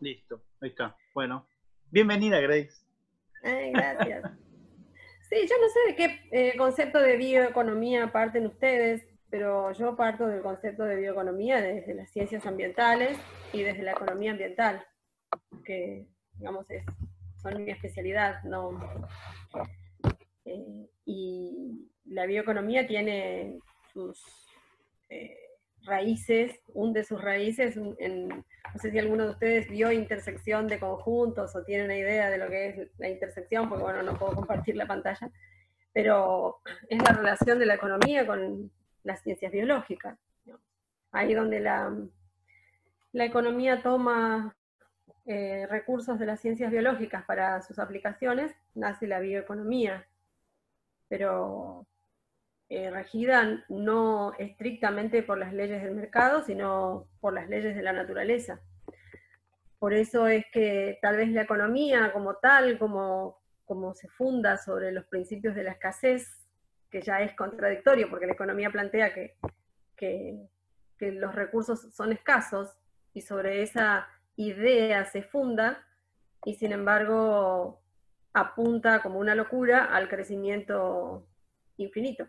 Listo, ahí está. Bueno, bienvenida Grace. Gracias. Sí, yo no sé de qué eh, concepto de bioeconomía parten ustedes, pero yo parto del concepto de bioeconomía desde las ciencias ambientales y desde la economía ambiental, que digamos es, son mi especialidad, no. Eh, y la bioeconomía tiene sus eh, raíces, un de sus raíces en, no sé si alguno de ustedes vio intersección de conjuntos o tiene una idea de lo que es la intersección, porque bueno, no puedo compartir la pantalla, pero es la relación de la economía con las ciencias biológicas. Ahí donde la, la economía toma eh, recursos de las ciencias biológicas para sus aplicaciones, nace la bioeconomía. Pero eh, regida no estrictamente por las leyes del mercado, sino por las leyes de la naturaleza. Por eso es que tal vez la economía como tal, como, como se funda sobre los principios de la escasez, que ya es contradictorio, porque la economía plantea que, que, que los recursos son escasos, y sobre esa idea se funda, y sin embargo apunta como una locura al crecimiento infinito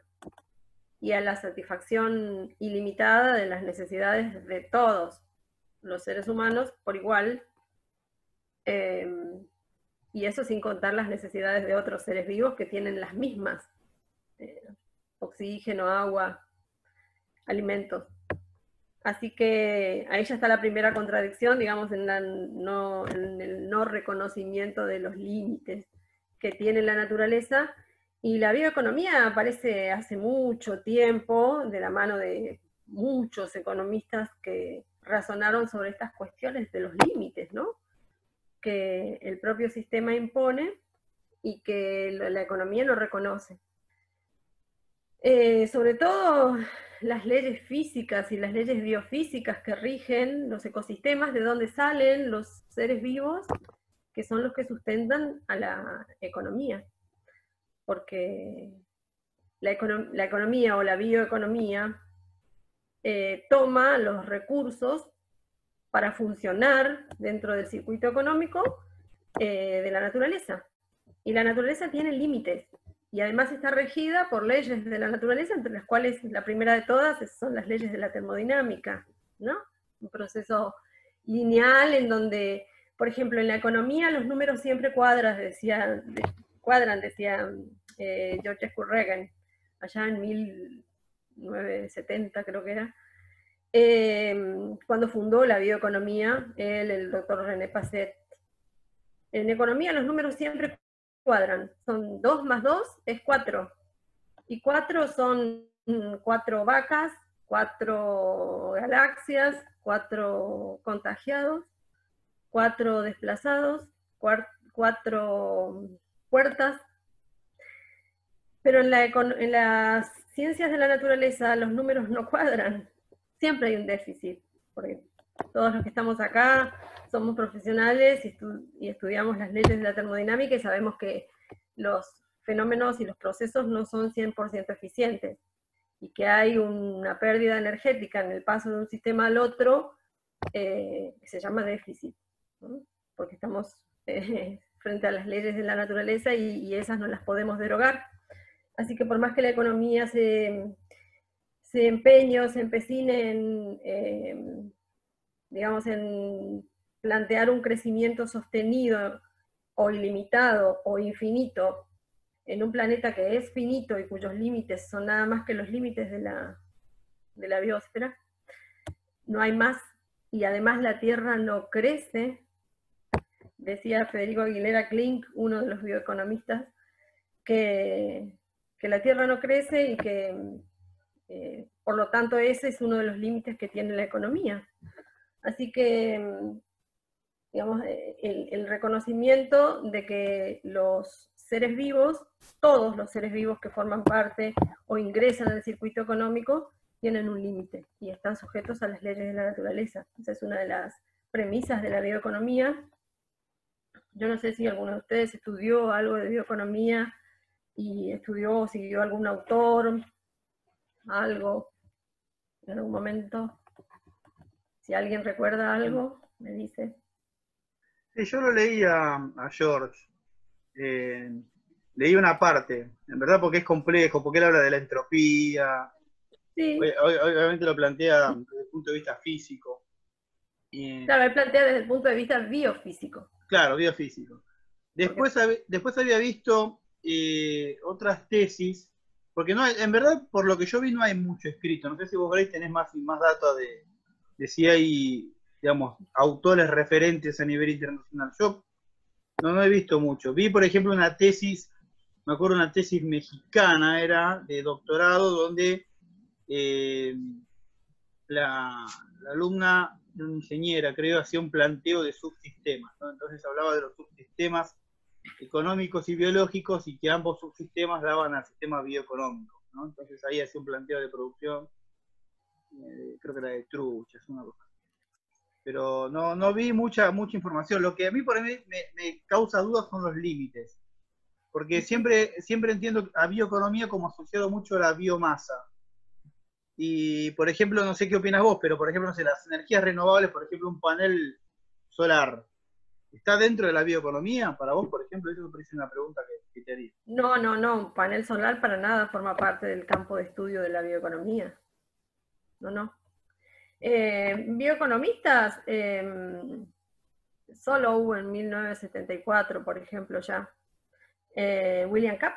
y a la satisfacción ilimitada de las necesidades de todos los seres humanos por igual, em, y eso sin contar las necesidades de otros seres vivos que tienen las mismas, eh, oxígeno, agua, alimentos. Así que ahí ya está la primera contradicción, digamos, en, en el no reconocimiento de los límites que tiene la naturaleza y la bioeconomía aparece hace mucho tiempo, de la mano de muchos economistas que razonaron sobre estas cuestiones de los límites, ¿no? Que el propio sistema impone y que la economía no reconoce. Eh, sobre todo las leyes físicas y las leyes biofísicas que rigen los ecosistemas, de donde salen los seres vivos, que son los que sustentan a la economía porque la, economía o la bioeconomía eh, toma los recursos para funcionar dentro del circuito económico eh, de la naturaleza. Y la naturaleza tiene límites, y además está regida por leyes de la naturaleza, entre las cuales la primera de todas son las leyes de la termodinámica, ¿no? Un proceso lineal en donde, por ejemplo, en la economía los números siempre cuadran, decía, cuadran, decía eh, George S. Reagan, allá en 1970 creo que era, em, cuando fundó la bioeconomía, él, el doctor René Passet. En economía los números siempre cuadran, son 2 más 2 es 4, y 4 son 4 vacas, 4 galaxias, 4 contagiados, 4 desplazados, 4 puertas, pero en, las ciencias de la naturaleza los números no cuadran. Siempre hay un déficit, porque todos los que estamos acá somos profesionales y, estudiamos las leyes de la termodinámica y sabemos que los fenómenos y los procesos no son 100% eficientes y que hay una pérdida energética en el paso de un sistema al otro eh, que se llama déficit, porque estamos eh, frente a las leyes de la naturaleza y esas no las podemos derogar. Así que por más que la economía se, se empeñe o se empecine en, eh, digamos, en plantear un crecimiento sostenido o ilimitado o infinito en un planeta que es finito y cuyos límites son nada más que los límites de la, de la biosfera, no hay más, y además la Tierra no crece, decía Federico Aguilera Klink, uno de los bioeconomistas, que que la tierra no crece y que eh, por lo tanto ese es uno de los límites que tiene la economía. Así que, digamos, eh, el, reconocimiento de que los seres vivos, todos los seres vivos que forman parte o ingresan al circuito económico, tienen un límite y están sujetos a las leyes de la naturaleza. Esa es una de las premisas de la bioeconomía. Yo no sé si alguno de ustedes estudió algo de bioeconomía y estudió, siguió algún autor, algo, en algún momento. Si alguien recuerda algo, me dice. Sí, yo lo leí a, George. Eh, leí una parte, en verdad porque es complejo, porque él habla de la entropía. Sí. Obviamente lo plantea desde el punto de vista físico. claro, él plantea desde el punto de vista biofísico. Claro, biofísico. Después, después había visto eh, otras tesis, porque no en verdad, por lo que yo vi, no hay mucho escrito. No sé si vos, Grace, tenés más, más datos de, si hay digamos, autores referentes a nivel internacional. Yo no, no he visto mucho. Vi, por ejemplo, una tesis, me acuerdo una tesis mexicana, era de doctorado, donde eh, la, alumna, una ingeniera, creo, hacía un planteo de subsistemas. Entonces hablaba de los subsistemas económicos y biológicos y que ambos subsistemas daban al sistema bioeconómico. Entonces ahí hacía un planteo de producción, eh, creo que era de truchas, una cosa pero no, no vi mucha, mucha información. Lo que a mí por mí me, causa dudas son los límites, porque siempre, siempre entiendo a bioeconomía como asociado mucho a la biomasa. Y, por ejemplo, no sé qué opinas vos, pero, por ejemplo, no sé, las energías renovables, por ejemplo, un panel solar, ¿está dentro de la bioeconomía? Para vos, por ejemplo, eso me parece una pregunta que, te haría. No, no, no, panel solar para nada forma parte del campo de estudio de la bioeconomía. No, no. Eh, bioeconomistas, em, solo hubo en 1974, por ejemplo, ya. Eh, William Kapp,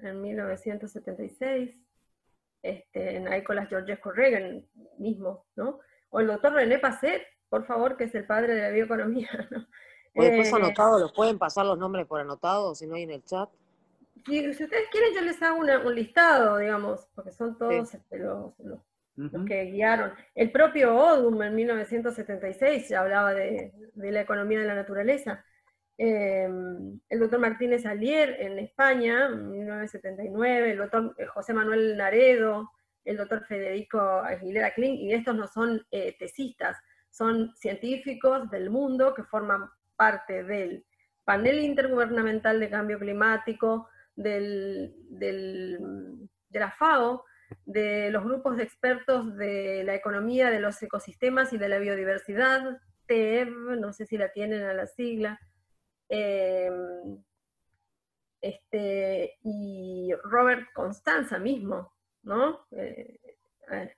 en 1976. Este, Nicolás Georgescu Reagan mismo, ¿no? O el doctor René Passet, por favor, que es el padre de la bioeconomía, ¿no? después eh, anotado, ¿los pueden pasar los nombres por anotado si no hay en el chat? Si, ustedes quieren, yo les hago un listado, digamos, porque son todos este, los los que guiaron. El propio Odum en 1976 ya hablaba de, la economía de la naturaleza. Em, el doctor Martínez Alier en España, en 1979, el doctor eh, José Manuel Naredo, el doctor Federico Aguilera Kling, y estos no son eh, tesistas, son científicos del mundo que forman parte del panel intergubernamental de cambio climático, del, de la FAO, de los grupos de expertos de la economía de los ecosistemas y de la biodiversidad, TEV, no sé si la tienen a la sigla, em, este, y Robert Constanza mismo, ¿no? Eh,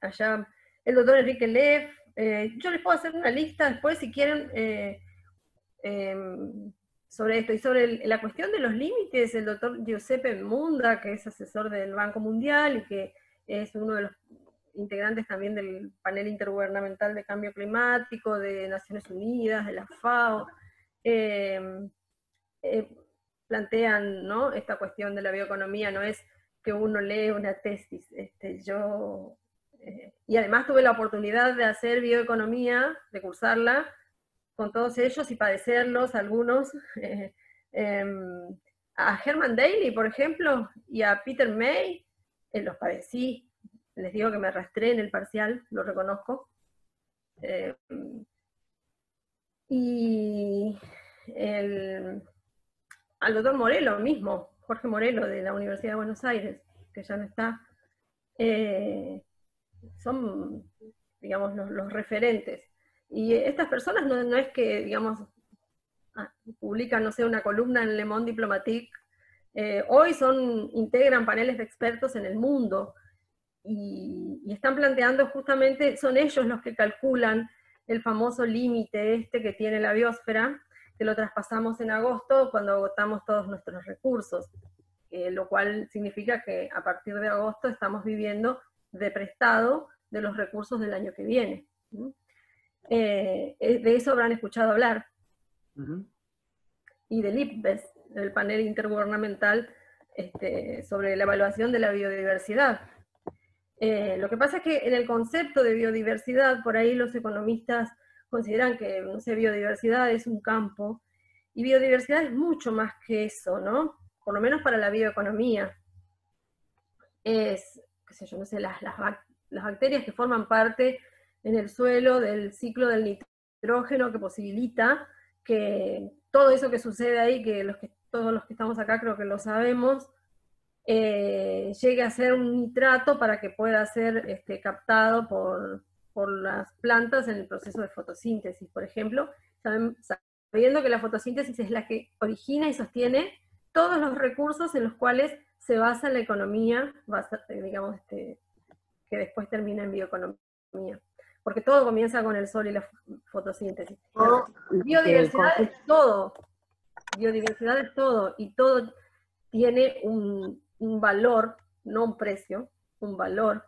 allá, el doctor Enrique Leff, eh, yo les puedo hacer una lista después si quieren eh, em, sobre esto. Y sobre la cuestión de los límites, el doctor Giuseppe Munda, que es asesor del Banco Mundial y que es uno de los integrantes también del panel intergubernamental de cambio climático, de Naciones Unidas, de la FAO, eh, eh, plantean ¿no? esta cuestión de la bioeconomía, no es que uno lee una tesis, este, yo, eh, y además tuve la oportunidad de hacer bioeconomía, de cursarla con todos ellos y padecerlos, algunos, em, a Herman Daly, por ejemplo, y a Peter May, eh, los padecí, les digo que me arrastré en el parcial, lo reconozco. Eh, y al doctor Morelo mismo, Jorge Morelo de la Universidad de Buenos Aires, que ya no está, eh, son, digamos, los, referentes. Y estas personas no, no es que, digamos, ah, publican, no sé, una columna en Le Monde Diplomatique eh, hoy son, integran paneles de expertos en el mundo y, están planteando justamente, son ellos los que calculan el famoso límite este que tiene la biosfera, que lo traspasamos en agosto cuando agotamos todos nuestros recursos, eh, lo cual significa que a partir de agosto estamos viviendo de prestado de los recursos del año que viene. Eh, de eso habrán escuchado hablar. Y del IPBES, el panel intergubernamental este, sobre la evaluación de la biodiversidad. Eh, lo que pasa es que en el concepto de biodiversidad, por ahí los economistas consideran que, no sé, biodiversidad es un campo, y biodiversidad es mucho más que eso, ¿no? Por lo menos para la bioeconomía. Es, no sé, las, las, bacterias que forman parte en el suelo del ciclo del nitrógeno que posibilita que todo eso que sucede ahí, que, todos los que estamos acá creo que lo sabemos, eh, llegue a ser un nitrato para que pueda ser este, captado por, las plantas en el proceso de fotosíntesis, por ejemplo. sabiendo que la fotosíntesis es la que origina y sostiene todos los recursos en los cuales se basa la economía, digamos, este, que después termina en bioeconomía. Porque todo comienza con el sol y la fotosíntesis. biodiversidad es todo. Biodiversidad es todo. Y todo tiene un, valor, no un precio, un valor.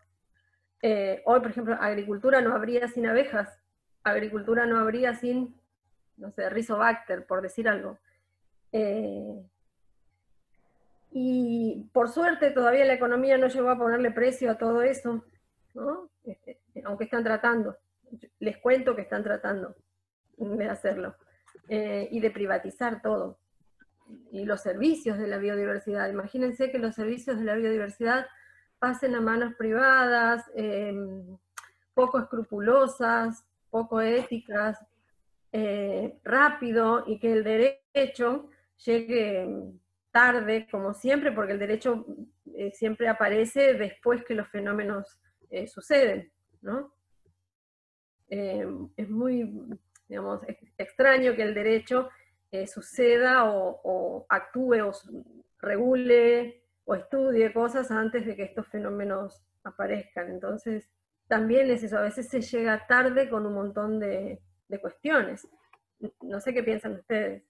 Eh, hoy, por ejemplo, agricultura no habría sin abejas. Agricultura no habría sin, no sé, rizobacter, por decir algo. Eh, y por suerte todavía la economía no llegó a ponerle precio a todo eso, este, aunque están tratando. Les cuento que están tratando de hacerlo. Eh, y de privatizar todo. Y los servicios de la biodiversidad. Imagínense que los servicios de la biodiversidad pasen a manos privadas, em, poco escrupulosas, poco éticas, eh, rápido, y que el derecho llegue tarde, como siempre, porque el derecho eh, siempre aparece después que los fenómenos eh, suceden, ¿no? Eh, es muy, digamos, extraño que el derecho suceda o, actúe o regule o estudie cosas antes de que estos fenómenos aparezcan. Entonces, también es eso, a veces se llega tarde con un montón de cuestiones. No sé qué piensan ustedes.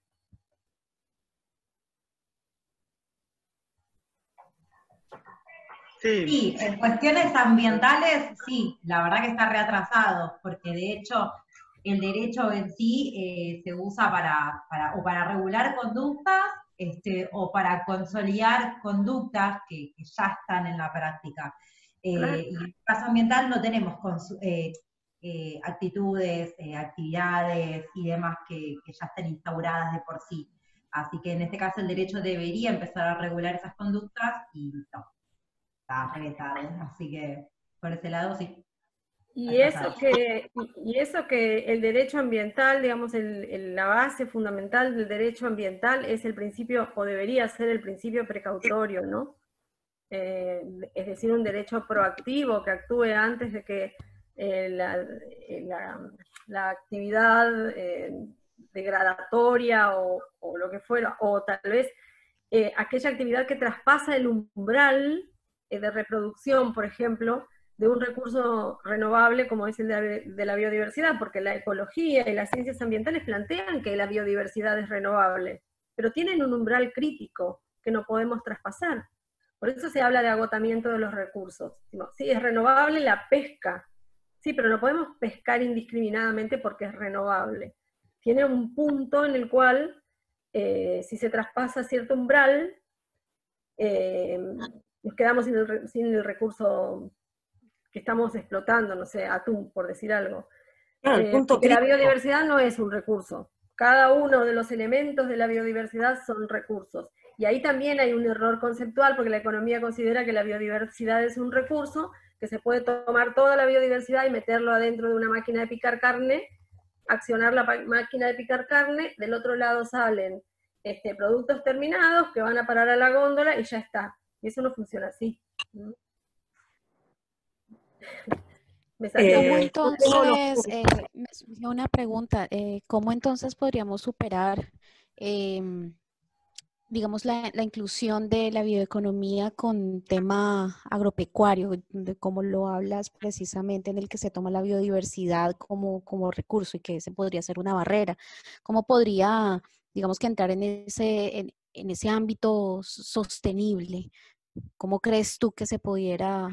Sí. en cuestiones ambientales, sí, la verdad que está reatrasado, porque de hecho el derecho en sí eh, se usa para, o para regular conductas este, o para consolidar conductas que, ya están en la práctica. Eh, y en el caso ambiental no tenemos eh, actitudes, actividades y demás que, que ya estén instauradas de por sí. Así que en este caso el derecho debería empezar a regular esas conductas y no, así que por ese lado sí. Y eso, que, y eso que el derecho ambiental, digamos, el, la base fundamental del derecho ambiental es el principio, o debería ser el principio precautorio, ¿no? Eh, es decir, un derecho proactivo que actúe antes de que eh, eh, la, la, actividad degradatoria o, o, lo que fuera, o tal vez aquella actividad que traspasa el umbral de reproducción, por ejemplo, de un recurso renovable como es el de, la biodiversidad, porque la ecología y las ciencias ambientales plantean que la biodiversidad es renovable, pero tienen un umbral crítico que no podemos traspasar. Por eso se habla de agotamiento de los recursos. Sí, es renovable la pesca, sí, pero no podemos pescar indiscriminadamente porque es renovable. Tiene un punto en el cual, eh, si se traspasa cierto umbral, eh, nos quedamos sin el, recurso que estamos explotando, no sé, atún, por decir algo. Eh, la biodiversidad no es un recurso. Cada uno de los elementos de la biodiversidad son recursos. Y ahí también hay un error conceptual, porque la economía considera que la biodiversidad es un recurso, que se puede tomar toda la biodiversidad y meterlo adentro de una máquina de picar carne, accionar la máquina de picar carne, del otro lado salen este, productos terminados que van a parar a la góndola y ya está. Y eso no funciona así. Me eh, entonces, eh, me surgió una pregunta, eh, ¿cómo entonces podríamos superar, em, digamos, la, inclusión de la bioeconomía con tema agropecuario, de cómo lo hablas precisamente, en el que se toma la biodiversidad como, como recurso y que ese podría ser una barrera? ¿Cómo podría, digamos, que entrar en ese, en, en ese ámbito sostenible? ¿Cómo crees tú que se pudiera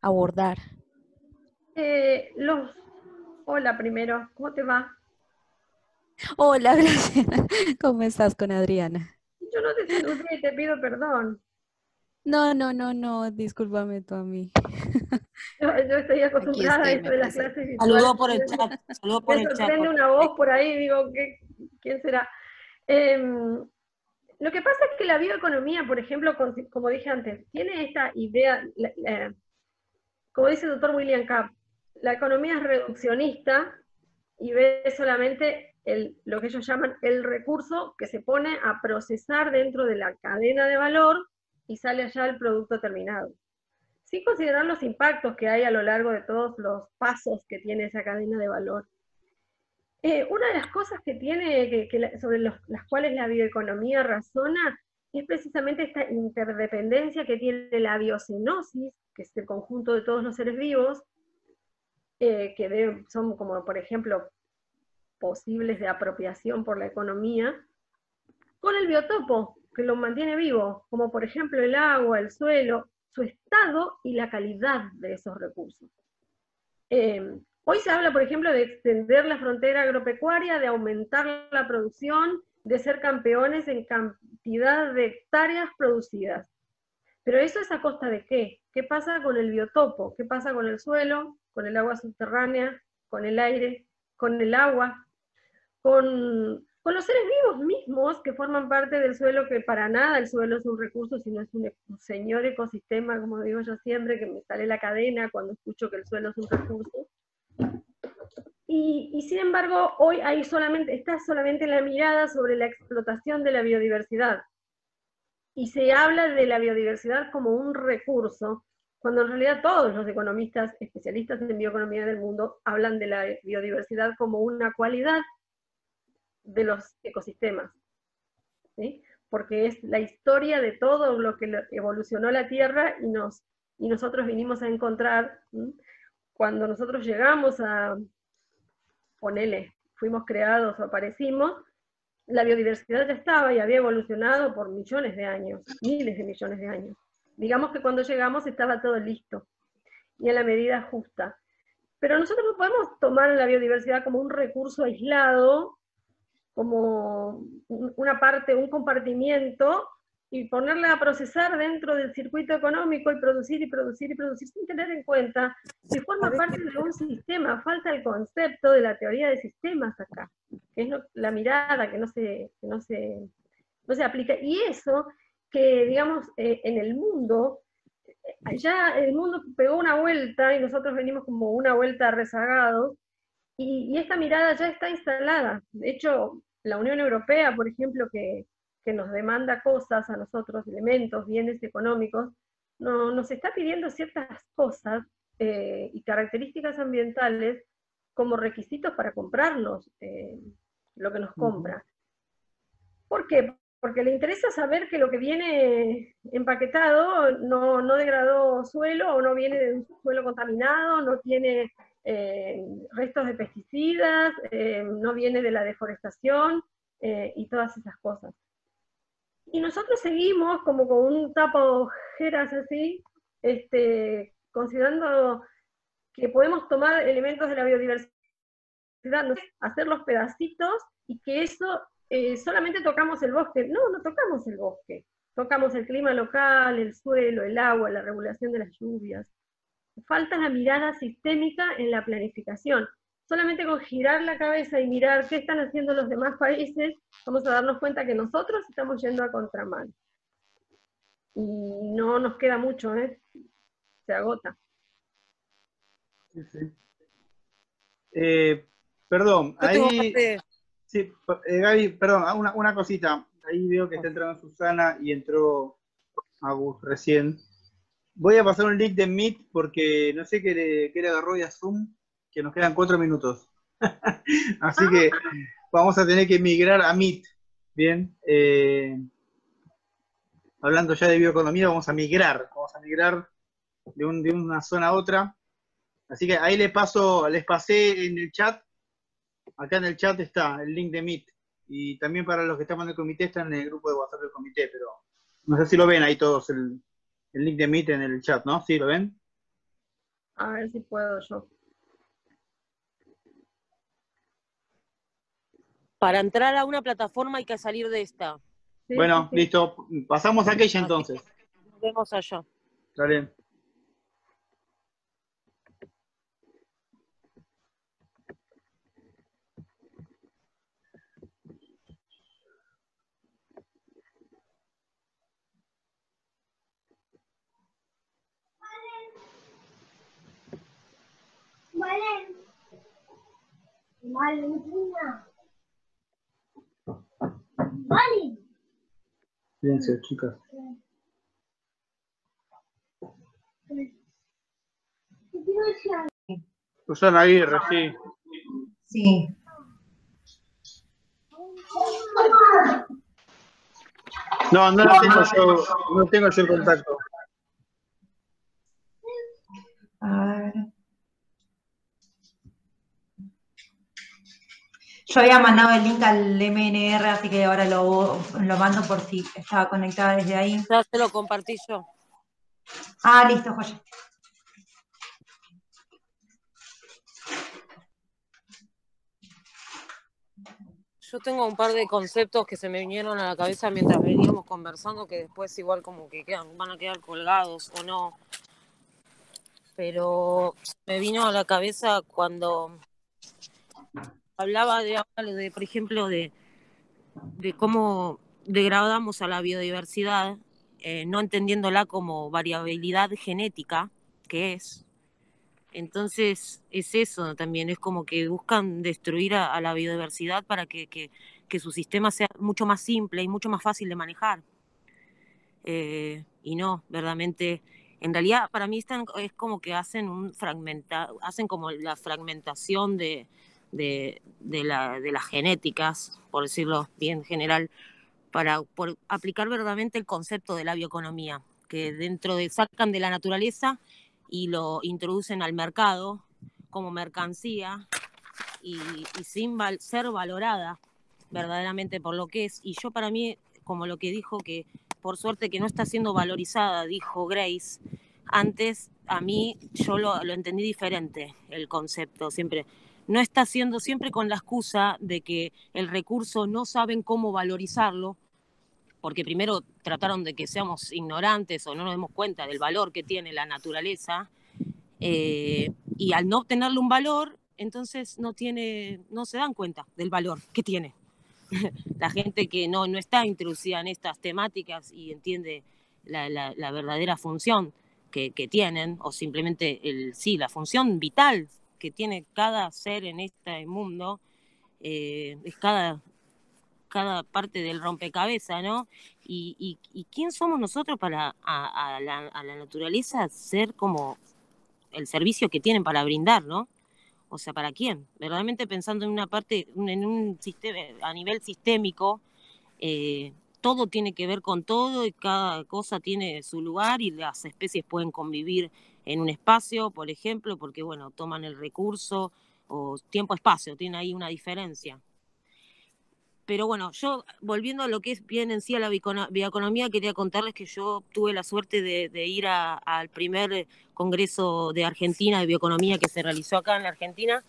abordar? Eh, los... Hola primero, ¿cómo te va? Hola, gracias. ¿Cómo estás con Adriana? Yo no te saludé, te pido perdón. No, no, no, no, discúlpame tú a mí. Yo, estoy acostumbrada a esto de las clases Saludo por el chat, saludo por el chat. una voz por ahí, digo, ¿quién será? Em, lo que pasa es que la bioeconomía, por ejemplo, como dije antes, tiene esta idea, como dice el doctor William Kapp, la economía es reduccionista y ve solamente lo que ellos llaman el recurso que se pone a procesar dentro de la cadena de valor y sale allá el producto terminado. Sin considerar los impactos que hay a lo largo de todos los pasos que tiene esa cadena de valor. Eh, una de las cosas que tiene, sobre las cuales la bioeconomía razona, es precisamente esta interdependencia que tiene la biocenosis, que es el conjunto de todos los seres vivos, eh, que son como, por ejemplo, posibles de apropiación por la economía, con el biotopo, que lo mantiene vivo, como por ejemplo el agua, el suelo, su estado y la calidad de esos recursos. Eh, hoy se habla, por ejemplo, de extender la frontera agropecuaria, de aumentar la producción, de ser campeones en cantidad de hectáreas producidas. Pero eso es a costa de qué? ¿Qué pasa con el biotopo? ¿Qué pasa con el suelo, con el agua subterránea, con el aire, con el agua, con, los seres vivos mismos que forman parte del suelo, que para nada el suelo es un recurso, sino es un, señor ecosistema, como digo yo siempre, que me sale la cadena cuando escucho que el suelo es un recurso. Y, sin embargo, hoy hay solamente, está solamente la mirada sobre la explotación de la biodiversidad. Y se habla de la biodiversidad como un recurso, cuando en realidad todos los economistas especialistas en bioeconomía del mundo hablan de la biodiversidad como una cualidad de los ecosistemas, porque es la historia de todo lo que evolucionó la Tierra y nosotros vinimos a encontrar, cuando nosotros llegamos a, ponele, fuimos creados o aparecimos, la biodiversidad ya estaba y había evolucionado por millones de años, miles de millones de años. Digamos que cuando llegamos estaba todo listo y en la medida justa. Pero nosotros no podemos tomar la biodiversidad como un recurso aislado, como una parte, un compartimiento y ponerla a procesar dentro del circuito económico y producir y producir y producir sin tener en cuenta que forma parte de un sistema. Falta el concepto de la teoría de sistemas acá, que es la mirada que no se, no se, no se aplica. Y eso que, digamos, eh, en el mundo, ya el mundo pegó una vuelta y nosotros venimos como una vuelta rezagados, y, y esta mirada ya está instalada. De hecho, la Unión Europea, por ejemplo, que que nos demanda cosas a nosotros, elementos, bienes económicos, no, nos está pidiendo ciertas cosas eh, y características ambientales como requisitos para comprarnos eh, lo que nos compra. ¿Por qué? Porque le interesa saber que lo que viene empaquetado no, no degradó suelo o no viene de un suelo contaminado, no tiene eh, restos de pesticidas, no viene de la deforestación y todas esas cosas. Y nosotros seguimos como con un tapa ojeras así, este, considerando que podemos tomar elementos de la biodiversidad, hacer los pedacitos y que eso eh, solamente tocamos el bosque. No, no tocamos el bosque. Tocamos el clima local, el suelo, el agua, la regulación de las lluvias. Falta la mirada sistémica en la planificación solamente con girar la cabeza y mirar qué están haciendo los demás países, vamos a darnos cuenta que nosotros estamos yendo a contramano. Y no nos queda mucho, ¿eh? Se agota. Sí, sí. Eh, perdón, ahí... Sí, eh, Gaby, perdón, ah, una, una cosita. Ahí veo que está entrando Susana y entró Agus recién. Voy a pasar un link de Meet porque no sé qué le, qué le agarró a Zoom que nos quedan cuatro minutos. Así que vamos a tener que migrar a Meet. Bien. Eh, hablando ya de bioeconomía, vamos a migrar. Vamos a migrar de, una zona a otra. Así que ahí les paso, les pasé en el chat. Acá en el chat está el link de Meet. Y también para los que estamos en el comité están en el grupo de WhatsApp del comité, pero no sé si lo ven ahí todos el, el link de Meet en el chat, ¿no? ¿Sí lo ven? A ver si puedo yo. Para entrar a una plataforma hay que salir de esta. bueno, listo. Pasamos a aquella entonces. Nos vemos allá. Está bien. Vale. Fíjense, chicas. Susana Aguirre, sí. Sí. No, no la tengo yo, no tengo yo el contacto. A ver. Yo había mandado el link al MNR, así que ahora lo, lo mando por si estaba conectada desde ahí. Ya te lo compartí yo. Ah, listo, joya. Yo tengo un par de conceptos que se me vinieron a la cabeza mientras veníamos conversando, que después igual como que quedan, van a quedar colgados o no. Pero me vino a la cabeza cuando hablaba de, por ejemplo, de, de cómo degradamos a la biodiversidad, eh, no entendiéndola como variabilidad genética, que es, entonces es eso también, es como que buscan destruir a, la biodiversidad para que, su sistema sea mucho más simple y mucho más fácil de manejar. Eh, y no, verdaderamente, en realidad para mí están, es como que hacen un fragmenta, hacen como la fragmentación de, de, la, de las genéticas, por decirlo bien general, para aplicar verdaderamente el concepto de la bioeconomía, que dentro de sacan de la naturaleza y lo introducen al mercado como mercancía y, sin ser valorada verdaderamente por lo que es. Y yo para mí, como lo que dijo, que por suerte que no está siendo valorizada, dijo Grace, antes a mí yo lo entendí diferente, el concepto, siempre. No está siendo siempre con la excusa de que el recurso no saben cómo valorizarlo, porque primero trataron de que seamos ignorantes o no nos demos cuenta del valor que tiene la naturaleza, eh, y al no obtenerle un valor, entonces no, tiene, no se dan cuenta del valor que tiene. la gente que no, no está introducida en estas temáticas y entiende la, la, verdadera función que, que, tienen, o simplemente el, sí, la función vital que tiene cada ser en este mundo, eh, es cada cada parte del rompecabezas, ¿no? Y, y, quién somos nosotros para a, la, naturaleza ser como el servicio que tienen para brindar, ¿no? O sea, ¿para quién? Verdaderamente pensando en una parte, en un sistema, a nivel sistémico, eh, todo tiene que ver con todo y cada cosa tiene su lugar y las especies pueden convivir en un espacio, por ejemplo, porque, bueno, toman el recurso o tiempo-espacio, tiene ahí una diferencia. Pero bueno, yo volviendo a lo que es bien en sí la bioeconomía, quería contarles que yo tuve la suerte de, ir al primer congreso de Argentina de bioeconomía que se realizó acá en la Argentina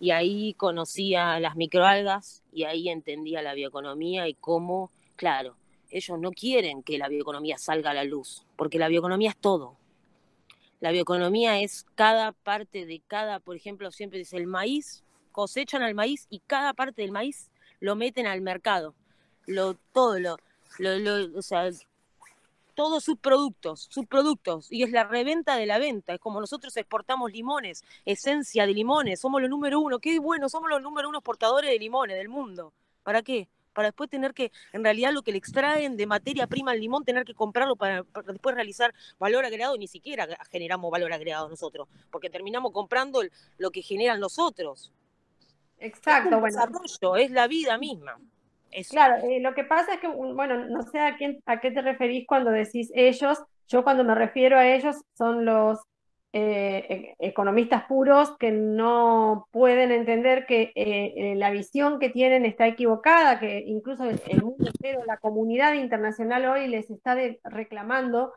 y ahí conocí a las microalgas y ahí entendía la bioeconomía y cómo, claro, ellos no quieren que la bioeconomía salga a la luz, porque la bioeconomía es todo. La bioeconomía es cada parte de cada, por ejemplo, siempre dice el maíz, cosechan al maíz y cada parte del maíz lo meten al mercado. Lo, todo lo, lo, o sea, todos sus productos, sus productos, y es la reventa de la venta, es como nosotros exportamos limones, esencia de limones, somos los número uno, qué bueno, somos los número uno exportadores de limones del mundo. ¿Para qué? Para después tener que, en realidad lo que le extraen de materia prima al limón, tener que comprarlo para, después realizar valor agregado, ni siquiera generamos valor agregado nosotros, porque terminamos comprando lo que generan los otros. Exacto, es bueno. desarrollo, es la vida misma. Claro, eh, lo que pasa es que, bueno, no sé a, quién, a qué te referís cuando decís ellos. Yo cuando me refiero a ellos son los eh, e, economistas puros que no pueden entender que eh, la visión que tienen está equivocada, que incluso el, mundo la comunidad internacional hoy les está reclamando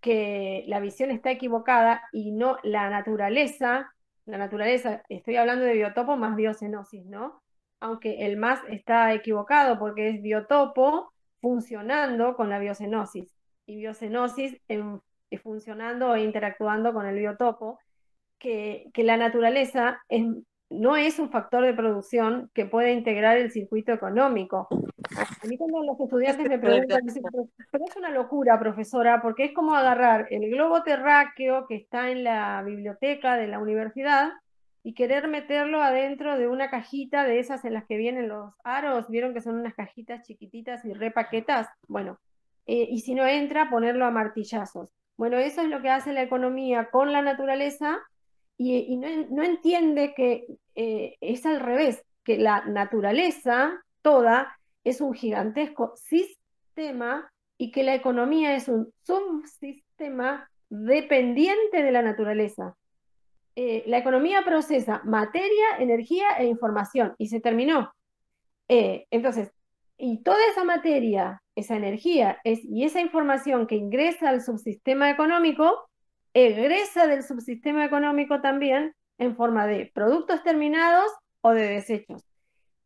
que la visión está equivocada y no la naturaleza la naturaleza, estoy hablando de biotopo más biocenosis, ¿no? Aunque el más está equivocado porque es biotopo funcionando con la biocenosis y biocenosis en, funcionando e interactuando con el biotopo, que, que la naturaleza es no es un factor de producción que puede integrar el circuito económico. A mí cuando los estudiantes me preguntan, pero es una locura, profesora, porque es como agarrar el globo terráqueo que está en la biblioteca de la universidad y querer meterlo adentro de una cajita de esas en las que vienen los aros, vieron que son unas cajitas chiquititas y repaquetas, bueno, eh, y si no entra, ponerlo a martillazos. Bueno, eso es lo que hace la economía con la naturaleza y, no, entiende que eh, es al revés, que la naturaleza toda es un gigantesco sistema y que la economía es un subsistema dependiente de la naturaleza. Eh, la economía procesa materia, energía e información y se terminó. Eh, entonces, y toda esa materia, esa energía y esa información que ingresa al subsistema económico, egresa del subsistema económico también en forma de productos terminados o de desechos.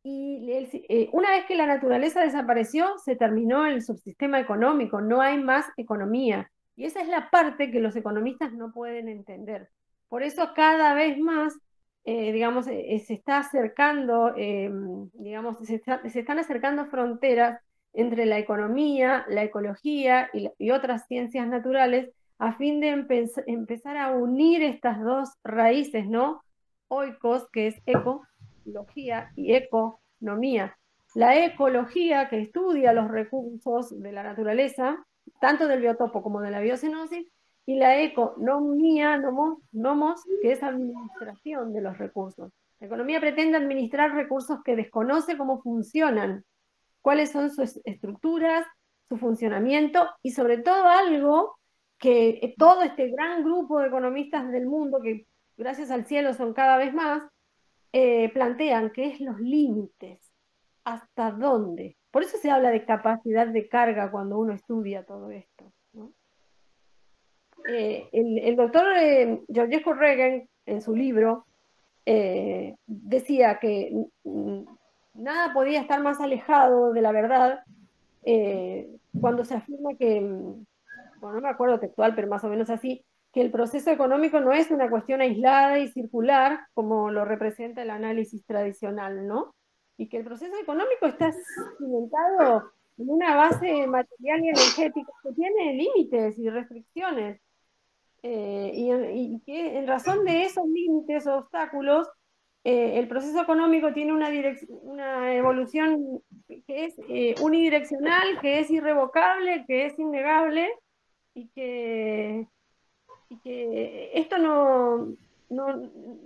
Y eh, una vez que la naturaleza desapareció, se terminó el subsistema económico, no hay más economía. Y esa es la parte que los economistas no pueden entender. Por eso cada vez más, eh, digamos, eh, se está acercando, digamos, se, están acercando fronteras entre la economía, la ecología y, otras ciencias naturales a fin de empezar a unir estas dos raíces, ¿no? Oikos, que es eco, ecología y economía. La ecología, que estudia los recursos de la naturaleza, tanto del biotopo como de la biocenosis, y la economía, nomos, nomos, que es administración de los recursos. La economía pretende administrar recursos que desconoce cómo funcionan, cuáles son sus estructuras, su funcionamiento y sobre todo algo que todo este gran grupo de economistas del mundo, que gracias al cielo son cada vez más, eh, plantean que es los límites, hasta dónde. Por eso se habla de capacidad de carga cuando uno estudia todo esto. Eh, el, doctor eh, Georgescu en su libro, eh, decía que nada podía estar más alejado de la verdad cuando se afirma que, bueno, no me acuerdo textual, pero más o menos así, que el proceso económico no es una cuestión aislada y circular como lo representa el análisis tradicional, ¿no? Y que el proceso económico está cimentado en una base material y energética que tiene límites y restricciones. Eh, y, que en razón de esos límites o obstáculos, eh, el proceso económico tiene una, una evolución que es eh, unidireccional, que es irrevocable, que es innegable y que y que esto no,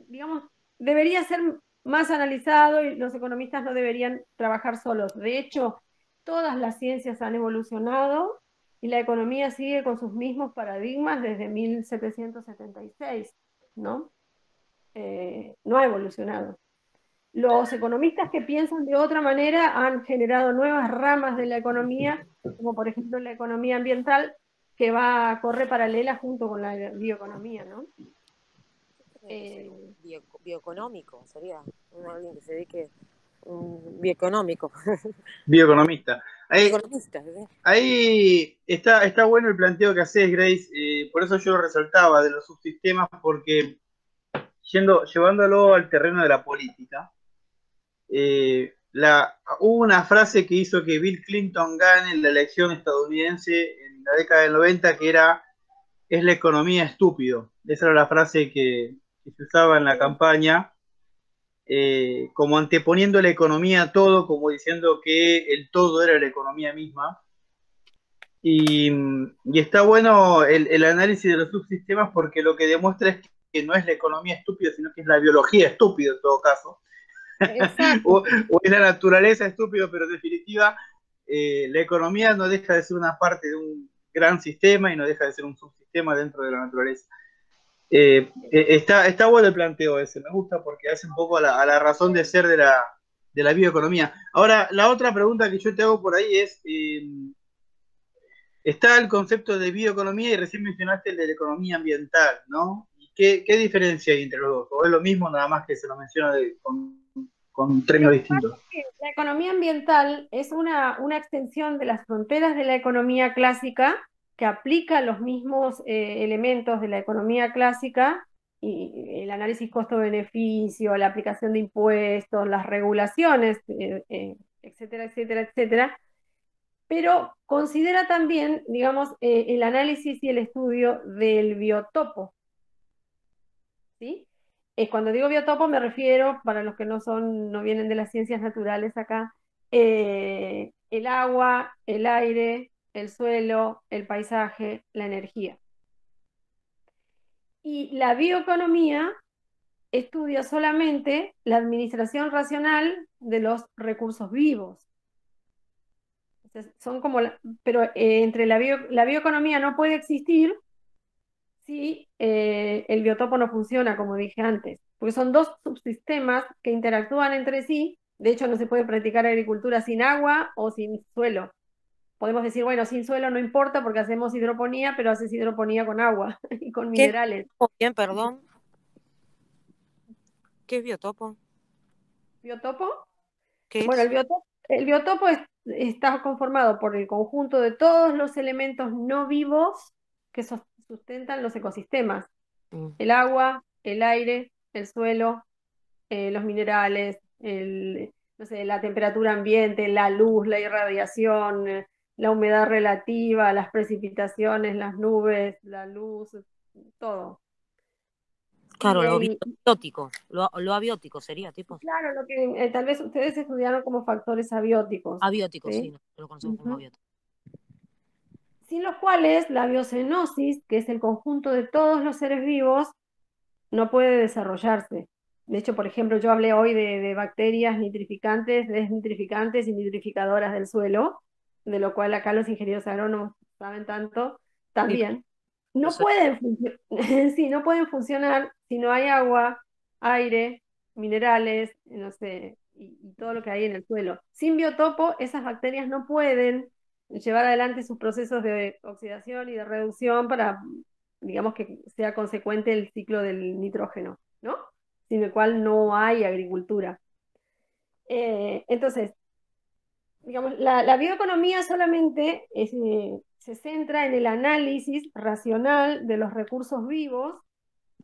digamos, debería ser más analizado y los economistas no deberían trabajar solos. De hecho, todas las ciencias han evolucionado y la economía sigue con sus mismos paradigmas desde 1776, ¿no? Eh, no ha evolucionado. Los economistas que piensan de otra manera han generado nuevas ramas de la economía, como por ejemplo la economía ambiental, que va a correr paralela junto con la bioeconomía, ¿no? Eh, bioeconómico, sería alguien que se dedique un bioeconómico. Bioeconomista. Ahí, ahí está, está bueno el planteo que haces, Grace, eh, por eso yo lo resaltaba de los subsistemas, porque yendo, llevándolo al terreno de la política, eh, la, hubo una frase que hizo que Bill Clinton gane la elección estadounidense la década del 90 que era es la economía estúpido. Esa era la frase que, se usaba en la campaña, eh, como anteponiendo la economía a todo, como diciendo que el todo era la economía misma. Y, está bueno el, análisis de los subsistemas porque lo que demuestra es que no es la economía estúpida, sino que es la biología estúpida en todo caso. o, o, es la naturaleza estúpido, pero en definitiva eh, la economía no deja de ser una parte de un gran sistema y no deja de ser un subsistema dentro de la naturaleza. Eh, eh, está, está bueno el planteo ese, me gusta porque hace un poco a la, razón de ser de la, de la bioeconomía. Ahora, la otra pregunta que yo te hago por ahí es, eh, está el concepto de bioeconomía y recién mencionaste el de la economía ambiental, ¿no? ¿Qué, qué diferencia hay entre los dos? ¿O es lo mismo nada más que se lo menciona con, con términos distintos? La economía ambiental es una, una extensión de las fronteras de la economía clásica que aplica los mismos eh, elementos de la economía clásica y el análisis costo-beneficio, la aplicación de impuestos, las regulaciones, eh, eh, etcétera, etcétera, etcétera, pero considera también, digamos, el análisis y el estudio del biotopo. ¿Sí? cuando digo biotopo me refiero, para los que no son, no vienen de las ciencias naturales acá, el agua, el aire, el suelo, el paisaje, la energía. Y la bioeconomía estudia solamente la administración racional de los recursos vivos. son como, pero eh, entre la, la bioeconomía no puede existir si eh, el biotopo no funciona, como dije antes, porque son dos subsistemas que interactúan entre sí. De hecho, no se puede practicar agricultura sin agua o sin suelo. Podemos decir, bueno, sin suelo no importa porque hacemos hidroponía, pero haces hidroponía con agua y con minerales. Bien, perdón. ¿Qué es biotopo? ¿Biotopo? Bueno, el biotopo, el biotopo está conformado por el conjunto de todos los elementos no vivos que sustentan los ecosistemas. Mm. El agua, el aire, el suelo, eh, los minerales, no sé, la temperatura ambiente, la luz, la irradiación, eh, la humedad relativa, las precipitaciones, las nubes, la luz, todo. Claro, lo abiótico, lo, abiótico sería, tipo. Claro, lo que eh, tal vez ustedes estudiaron como factores abióticos. Abióticos, sí, lo conocemos como abiótico. Sin los cuales la biocenosis, que es el conjunto de todos los seres vivos, no puede desarrollarse. De hecho, por ejemplo, yo hablé hoy de, bacterias nitrificantes, desnitrificantes y nitrificadoras del suelo, de lo cual acá los ingenieros agrónomos saben tanto, también. No pueden, sí, no pueden funcionar si no hay agua, aire, minerales, no sé, y, todo lo que hay en el suelo. Sin biotopo, esas bacterias no pueden llevar adelante sus procesos de oxidación y de reducción para, digamos, que sea consecuente el ciclo del nitrógeno, ¿no? Sin el cual no hay agricultura. Eh, entonces, digamos, la, bioeconomía solamente eh, se centra en el análisis racional de los recursos vivos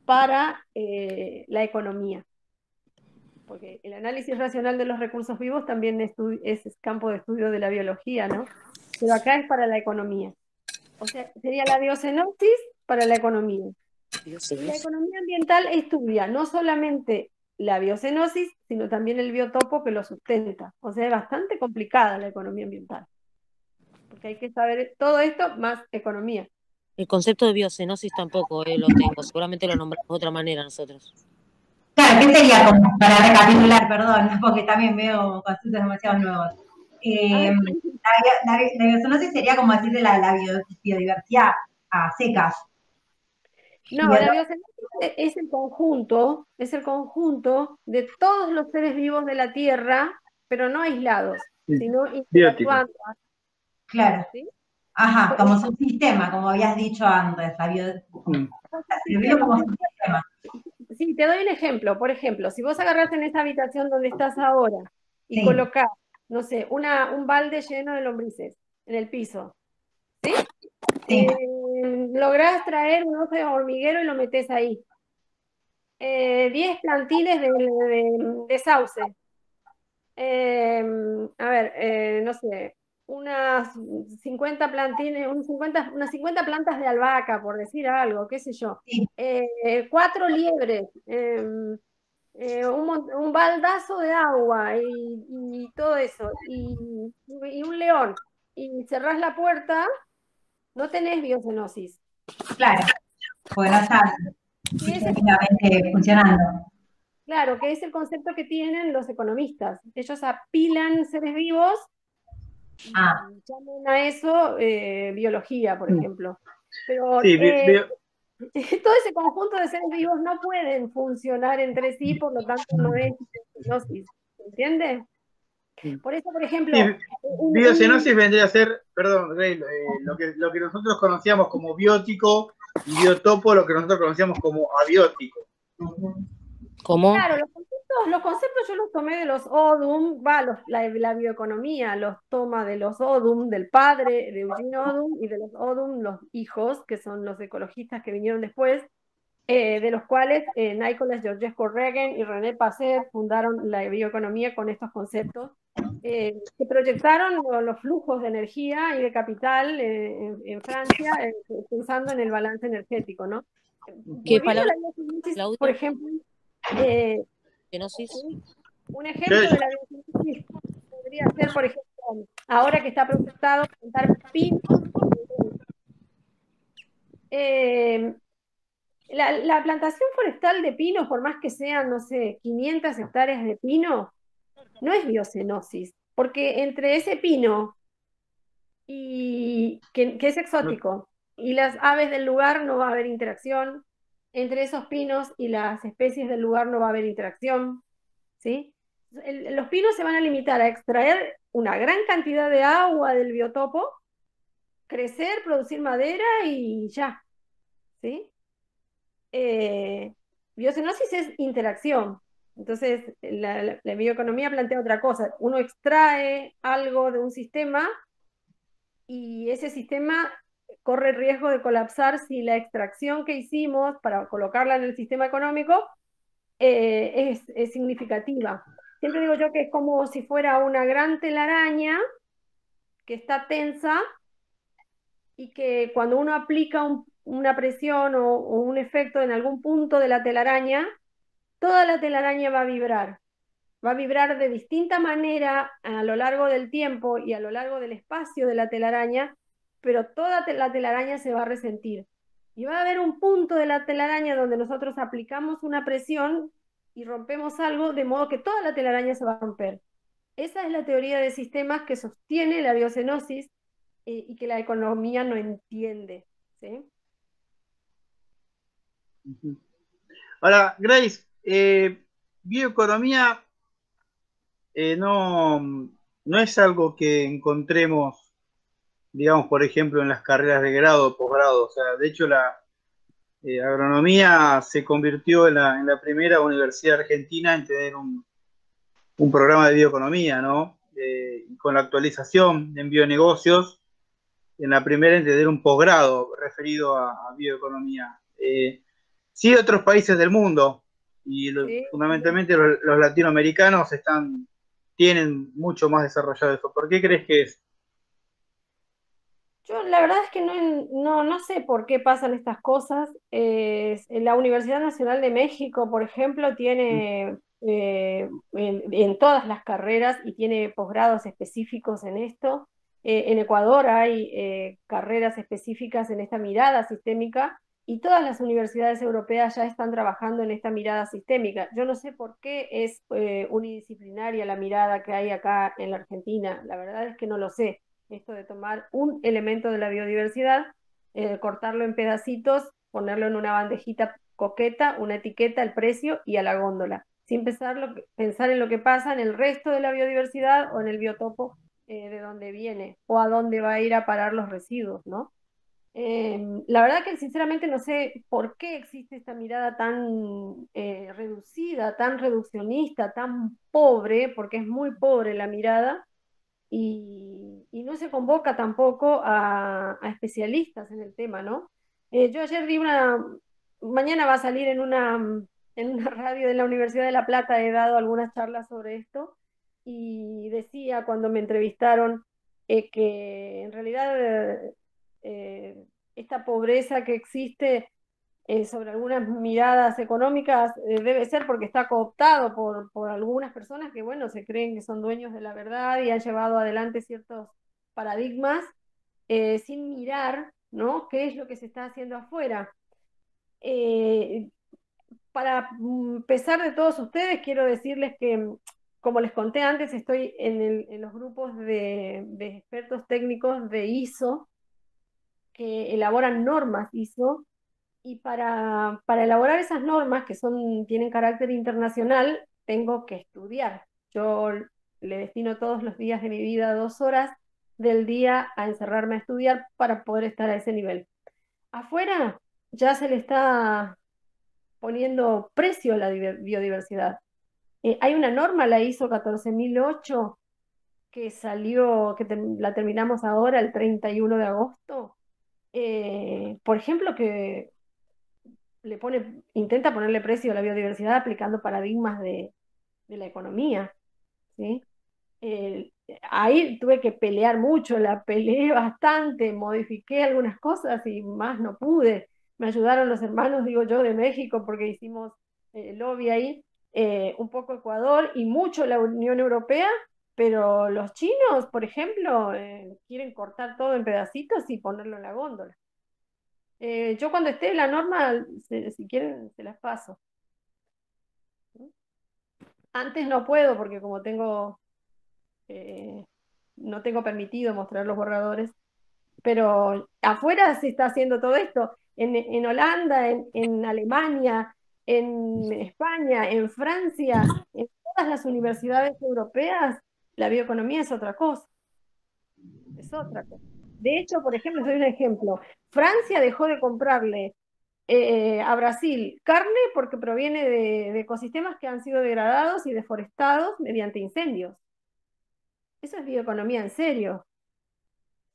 para eh, la economía. Porque el análisis racional de los recursos vivos también es, campo de estudio de la biología, ¿no? Pero acá es para la economía. O sea, sería la biocenosis para la economía. La economía ambiental estudia no solamente la biocenosis, sino también el biotopo que lo sustenta. O sea, es bastante complicada la economía ambiental. Porque hay que saber todo esto más economía. El concepto de biocenosis tampoco eh, lo tengo, seguramente lo nombramos de otra manera nosotros. Claro, ¿qué sería como, para recapitular, perdón, porque también veo conceptos demasiado nuevos? Eh, la, biocenosis sería como decirle la, la biodiversidad a secas. No, la biocenosis es el conjunto, es el conjunto de todos los seres vivos de la Tierra, pero no aislados, sino interactuando. Claro. ¿sí? Ajá, como subsistema, como habías dicho antes, mm. Sí, te doy un ejemplo. Por ejemplo, si vos agarrás en esa habitación donde estás ahora y colocás, no sé, una, un balde lleno de lombrices en el piso, ¿sí? Eh, lográs traer un oso de hormiguero y lo metes ahí. Eh, diez plantines de, sauce. Eh, a ver, no sé, unas 50 plantines, unas 50 plantas de albahaca, por decir algo, qué sé yo, eh, cuatro liebres, em, eh, un, baldazo de agua y, todo eso, y, un león, y cerrás la puerta, no tenés biocenosis. Claro, pues no está funcionando. Claro, que es el concepto que tienen los economistas. Ellos apilan seres vivos Ah. Llaman a eso eh, biología, por mm. ejemplo. Pero eh, todo ese conjunto de seres vivos no pueden funcionar entre sí, por lo tanto no es biocenosis. ¿Entiendes? Por eso, por ejemplo. biocenosis vendría a ser, perdón, eh, lo, que, lo que nosotros conocíamos como biótico y biotopo, lo que nosotros conocíamos como abiótico. ¿Cómo? Claro, los conceptos yo los tomé de los Odum, va, la, bioeconomía los toma de los Odum, del padre de Eugene Odum, y de los Odum, los hijos, que son los ecologistas que vinieron después, eh, de los cuales eh, Nicholas Georgescu y René Passet fundaron la bioeconomía con estos conceptos, eh, que proyectaron los flujos de energía y de capital en, Francia, pensando en el balance energético, ¿no? ¿Qué palabra? Por ejemplo, un ejemplo de la biocenosis podría ser, por ejemplo, ahora que está proyectado plantar pinos. Eh, la, plantación forestal de pinos, por más que sean, no sé, 500 hectáreas de pino, no es biocenosis, porque entre ese pino y que, es exótico. Y las aves del lugar no va a haber interacción. Entre esos pinos y las especies del lugar no va a haber interacción. ¿sí? los pinos se van a limitar a extraer una gran cantidad de agua del biotopo, crecer, producir madera y ya. ¿sí? Eh, biocenosis es interacción. Entonces, la, bioeconomía plantea otra cosa. Uno extrae algo de un sistema y ese sistema corre el riesgo de colapsar si la extracción que hicimos para colocarla en el sistema económico eh, es, significativa. Siempre digo yo que es como si fuera una gran telaraña que está tensa y que cuando uno aplica una presión o, un efecto en algún punto de la telaraña, toda la telaraña va a vibrar. Va a vibrar de distinta manera a lo largo del tiempo y a lo largo del espacio de la telaraña, pero toda la telaraña se va a resentir. Y va a haber un punto de la telaraña donde nosotros aplicamos una presión y rompemos algo, de modo que toda la telaraña se va a romper. Esa es la teoría de sistemas que sostiene la biocenosis eh, y que la economía no entiende. Ahora, Grace, eh, bioeconomía eh, no, no es algo que encontremos, digamos, por ejemplo, en las carreras de grado posgrado. O sea, de hecho, la eh, agronomía se convirtió en la, primera universidad argentina en tener un, programa de bioeconomía, ¿no? con la actualización en bionegocios, en la primera en tener un posgrado referido a, bioeconomía. sí, otros países del mundo, y fundamentalmente los, latinoamericanos están tienen mucho más desarrollado eso. ¿Por qué crees que es? Yo la verdad es que no, no, sé por qué pasan estas cosas. la Universidad Nacional de México, por ejemplo, tiene eh, en, todas las carreras y tiene posgrados específicos en esto. Eh, en Ecuador hay eh, carreras específicas en esta mirada sistémica y todas las universidades europeas ya están trabajando en esta mirada sistémica. Yo no sé por qué es eh, unidisciplinaria la mirada que hay acá en la Argentina. La verdad es que no lo sé. Esto de tomar un elemento de la biodiversidad, eh, cortarlo en pedacitos, ponerlo en una bandejita coqueta, una etiqueta, el precio y a la góndola, sin pensar, lo pensar en lo que pasa en el resto de la biodiversidad o en el biotopo eh, de dónde viene o a dónde va a ir a parar los residuos, ¿no? Em, la verdad que sinceramente no sé por qué existe esta mirada tan eh, reducida, tan reduccionista, tan pobre, porque es muy pobre la mirada, y, no se convoca tampoco a, especialistas en el tema, ¿no? Eh, yo ayer di una, mañana va a salir en una, en una radio de la Universidad de La Plata, he dado algunas charlas sobre esto, y decía cuando me entrevistaron eh, que en realidad eh, esta pobreza que existe eh, sobre algunas miradas económicas eh, debe ser porque está cooptado por, por, algunas personas que, bueno, se creen que son dueños de la verdad y han llevado adelante ciertos paradigmas sin mirar, ¿no? ¿Qué es lo que se está haciendo afuera? para pesar de todos ustedes, quiero decirles que como les conté antes, estoy en, los grupos de, expertos técnicos de ISO, que elaboran normas ISO y para, para elaborar esas normas que son, tienen carácter internacional, tengo que estudiar. Yo le destino todos los días de mi vida dos horas del día a encerrarme a estudiar para poder estar a ese nivel. Afuera ya se le está poniendo precio a la biodiversidad. Eh, hay una norma, la ISO 14008, que salió, que la terminamos ahora el 31 de agosto, eh, por ejemplo, que le pone, intenta ponerle precio a la biodiversidad aplicando paradigmas de, la economía. ¿sí? ahí tuve que pelear mucho, la peleé bastante, modifiqué algunas cosas y más no pude. Me ayudaron los hermanos, digo yo, de México porque hicimos eh, lobby ahí, eh, un poco Ecuador y mucho la Unión Europea pero los chinos, por ejemplo, eh, quieren cortar todo en pedacitos y ponerlo en la góndola. Eh, yo cuando esté la norma, si quieren, se las paso. Antes no puedo porque como tengo, eh, no tengo permitido mostrar los borradores, pero afuera se está haciendo todo esto. En, Holanda, en, Alemania, en España, en Francia, en todas las universidades europeas, la bioeconomía es otra cosa. Es otra cosa. De hecho, por ejemplo, doy un ejemplo. Francia dejó de comprarle eh, a Brasil carne porque proviene de, ecosistemas que han sido degradados y deforestados mediante incendios. Eso es bioeconomía en serio.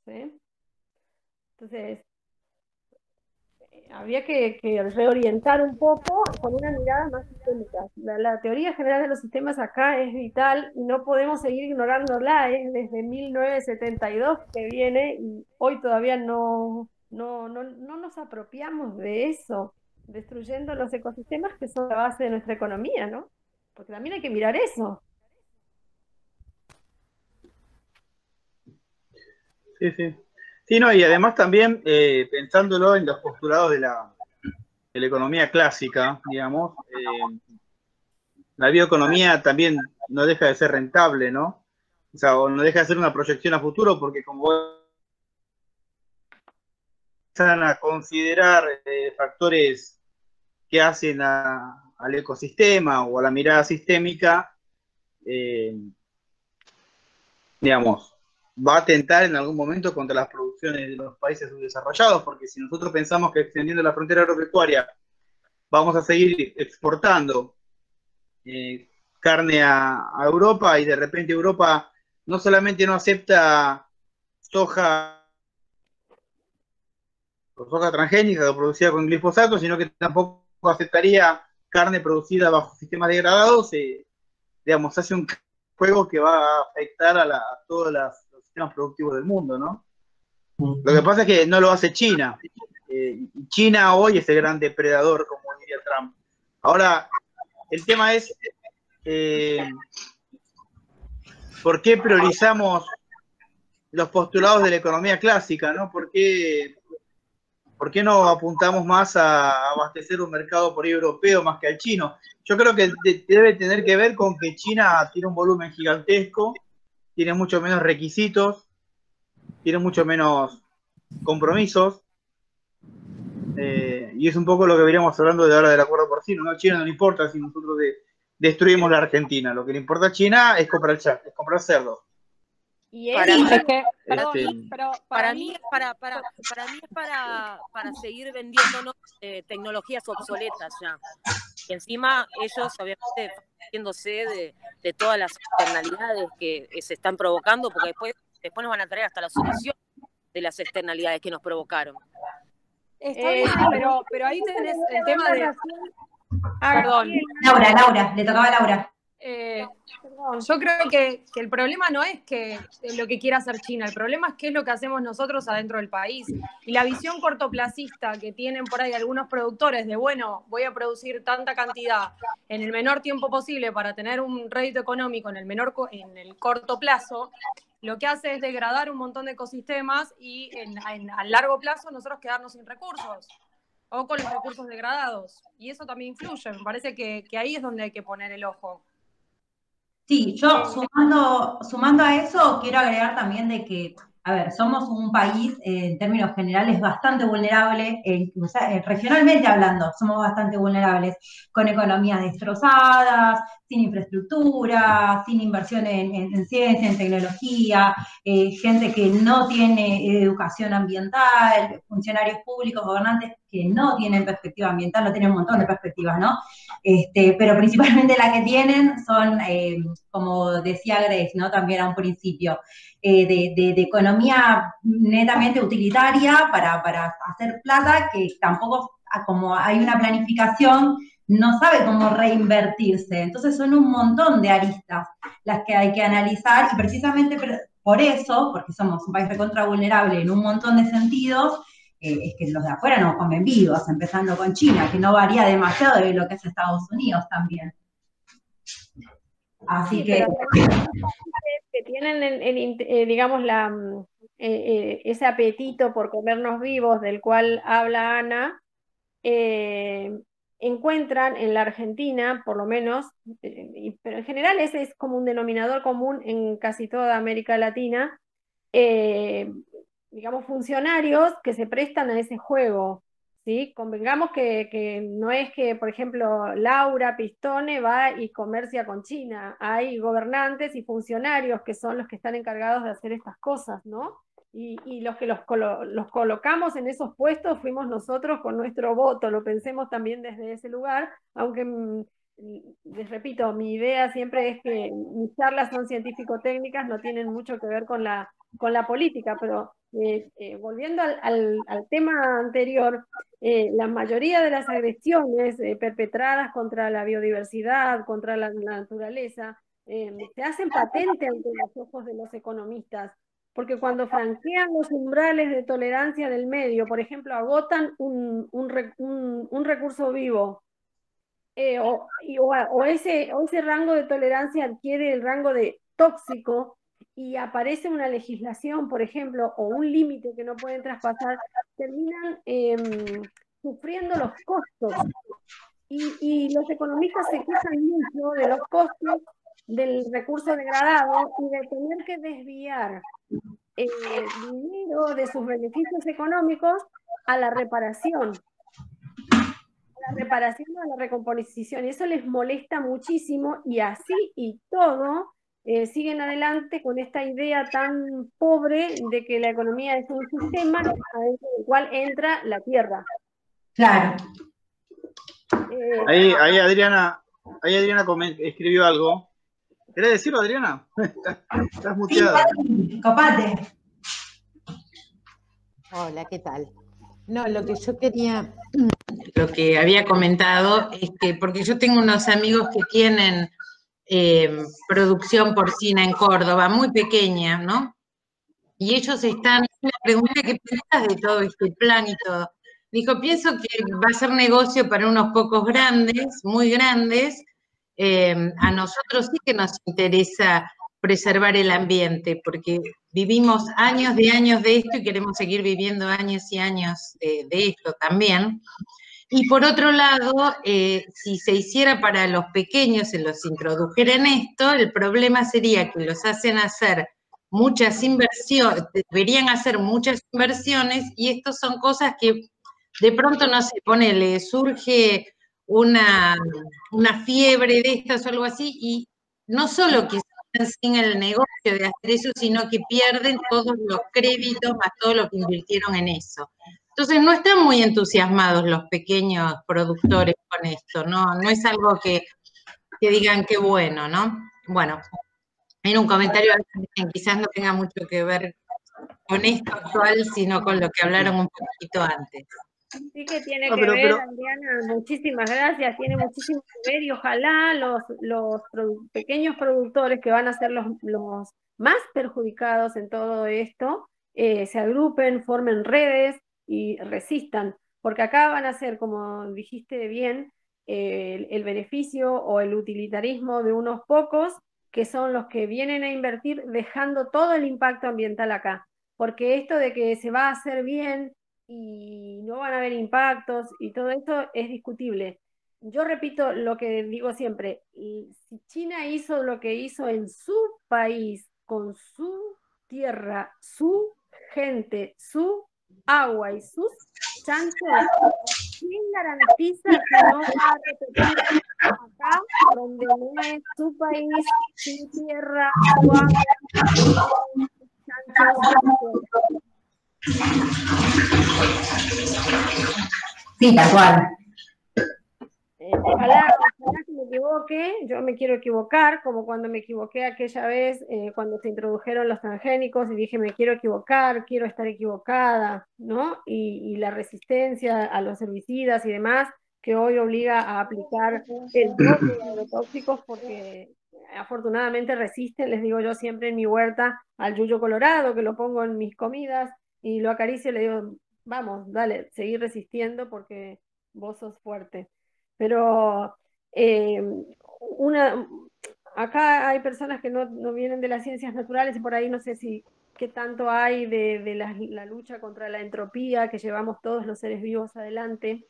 Entonces, eh, habría que, reorientar un poco con una mirada más sistémica. La, teoría general de los sistemas acá es vital y no podemos seguir ignorándola. Es desde 1972 que viene y hoy todavía no, no, no, no nos apropiamos de eso, destruyendo los ecosistemas que son la base de nuestra economía, ¿no? Porque también hay que mirar eso. Sí, sí. Sí, no, y además también eh, pensándolo en los postulados de la, economía clásica, digamos, eh, la bioeconomía también no deja de ser rentable, ¿no? O sea, o no deja de ser una proyección a futuro, porque como a considerar eh, factores que hacen al ecosistema o a la mirada sistémica, digamos, va a atentar en algún momento contra las producciones de los países subdesarrollados, porque si nosotros pensamos que extendiendo la frontera agropecuaria vamos a seguir exportando eh, carne a, a Europa y de repente Europa no solamente no acepta soja soja transgénica producida con glifosato, sino que tampoco aceptaría carne producida bajo sistemas degradados, eh, digamos, hace un juego que va a afectar a, todos los sistemas productivos del mundo, ¿no? Lo que pasa es que no lo hace China. Eh, China hoy es el gran depredador, como diría Trump. Ahora, el tema es, eh, ¿por qué priorizamos los postulados de la economía clásica, ¿no? ¿Por qué ¿por qué no apuntamos más a abastecer un mercado por ahí europeo más que al chino? Yo creo que debe tener que ver con que China tiene un volumen gigantesco, tiene mucho menos requisitos, tiene mucho menos compromisos, eh, y es un poco lo que veníamos hablando de ahora del acuerdo porcino, ¿no? China no le importa si nosotros destruimos la Argentina, lo que le importa a China es comprar, es comprar cerdos. Y para, mí, es que, este, pero para, mí es para, para, para mí es para, para seguir vendiéndonos eh, tecnologías obsoletas ya. Y encima ellos obviamente haciéndose de, de todas las externalidades que se están provocando, porque después, después nos van a traer hasta la solución de las externalidades que nos provocaron. Está bien, eh, pero, pero ahí tenés el tema de... Perdón. Laura, Laura, le tocaba a Laura. Eh, yo creo que, el problema no es que lo que quiera hacer China, el problema es qué es lo que hacemos nosotros adentro del país. Y la visión cortoplacista que tienen por ahí algunos productores de, bueno, voy a producir tanta cantidad en el menor tiempo posible para tener un rédito económico en el, menor, en el corto plazo, lo que hace es degradar un montón de ecosistemas y a largo plazo nosotros quedarnos sin recursos o con los recursos degradados. Y eso también influye, me parece que ahí es donde hay que poner el ojo. Sí, yo sumando, sumando a eso, quiero agregar también de que, a ver, somos un país eh, en términos generales bastante vulnerable, eh, regionalmente hablando, somos bastante vulnerables, con economías destrozadas, sin infraestructura, sin inversión en, ciencia, en tecnología, eh, gente que no tiene educación ambiental, funcionarios públicos, gobernantes que no tienen perspectiva ambiental, no tienen un montón de perspectivas, ¿no? Este, pero principalmente la que tienen son, eh, como decía Grace, ¿no? También a un principio, eh, de, economía netamente utilitaria para, para hacer plata, que tampoco, como hay una planificación, no sabe cómo reinvertirse. Entonces son un montón de aristas las que hay que analizar y precisamente por eso, porque somos un país recontra vulnerable en un montón de sentidos, eh, es que los de afuera no comen vivos, empezando con China, que no varía demasiado de lo que es Estados Unidos también. Así que... Que tienen, eh, digamos, la, mm, eh, ese apetito por comernos vivos del cual habla Ana, encuentran en la Argentina, por lo menos, pero en general ese es como un denominador común en casi toda América Latina, eh, digamos, funcionarios que se prestan a ese juego. ¿sí? Convengamos que, no es que, por ejemplo, Laura Pistone va y comercia con China. Hay gobernantes y funcionarios que son los que están encargados de hacer estas cosas, ¿no? Y, los que los, los, colocamos en esos puestos fuimos nosotros con nuestro voto, lo pensemos también desde ese lugar, aunque mm, les repito, mi idea siempre es que mis charlas son científico-técnicas, no tienen mucho que ver con la, con la política, pero eh, eh, volviendo al, tema anterior, eh, la mayoría de las agresiones perpetradas contra la biodiversidad, contra la naturaleza, se hacen patentes ante los ojos de los economistas porque cuando franquean los umbrales de tolerancia del medio, por ejemplo, agotan un, un, recurso vivo, eh, o, o, ese, o ese rango de tolerancia adquiere el rango de tóxico y aparece una legislación, por ejemplo, o un límite que no pueden traspasar, terminan em, sufriendo los costos. Y, y los economistas se quejan mucho de los costos del recurso degradado y de tener que desviar eh, dinero de sus beneficios económicos a la reparación, a la reparación o a la recomposición. Y eso les molesta muchísimo y así y todo eh, siguen adelante con esta idea tan pobre de que la economía es un sistema adentro del cual entra la tierra. Claro. Eh, ahí, ahí Adriana, ahí Adriana escribió algo ¿Querés decirlo, Adriana? Estás muteada. copate. Hola, ¿qué tal? No, lo que yo quería, lo que había comentado es que, porque yo tengo unos amigos que tienen eh, producción porcina en Córdoba, muy pequeña, ¿no? Y ellos están, la pregunta que piensas de todo este plan y todo. Dijo, pienso que va a ser negocio para unos pocos grandes, muy grandes, Em, a nosotros sí que nos interesa preservar el ambiente, porque vivimos años de años de esto y queremos seguir viviendo años y años de, esto también. Y por otro lado, eh, si se hiciera para los pequeños, se los introdujera en esto, el problema sería que los hacen hacer muchas inversiones, deberían hacer muchas inversiones y esto son cosas que de pronto no se pone, le surge una, una fiebre de estas o algo así, y no solo que sin el negocio de hacer eso, sino que pierden todos los créditos más todo lo que invirtieron en eso. Entonces no están muy entusiasmados los pequeños productores con esto, no, no es algo que, que digan qué bueno, ¿no? Bueno, en un comentario quizás no tenga mucho que ver con esto actual, sino con lo que hablaron un poquito antes. Sí que tiene que ver, Adriana, muchísimas gracias, tiene muchísimo que ver y ojalá los, los pequeños productores que van a ser los, los más perjudicados en todo esto eh, se agrupen, formen redes y resistan, porque acá van a ser, como dijiste bien, el beneficio o el utilitarismo de unos pocos que son los que vienen a invertir dejando todo el impacto ambiental acá, porque esto de que se va a hacer bien y no van a haber impactos y todo esto es discutible. Yo repito lo que digo siempre, si China hizo lo que hizo en su país, con su tierra, su gente, su agua y sus chances, ¿quién garantiza que no va a repetir acá, donde no es su país, su tierra, agua, chances, Sí, tal cual. Eh, ojalá, que me equivoque, yo me quiero equivocar, como cuando me equivoqué aquella vez eh, cuando se introdujeron los transgénicos y dije me quiero equivocar, quiero estar equivocada, ¿no? Y, la resistencia a los herbicidas y demás, que hoy obliga a aplicar el doble de agrotóxicos porque afortunadamente resisten, les digo yo siempre en mi huerta, al yuyo colorado, que lo pongo en mis comidas, y lo acaricio y le digo, vamos, dale, seguir resistiendo porque vos sos fuerte. Pero eh, una, acá hay personas que no, vienen de las ciencias naturales y por ahí no sé si qué tanto hay de, la, lucha contra la entropía que llevamos todos los seres vivos adelante.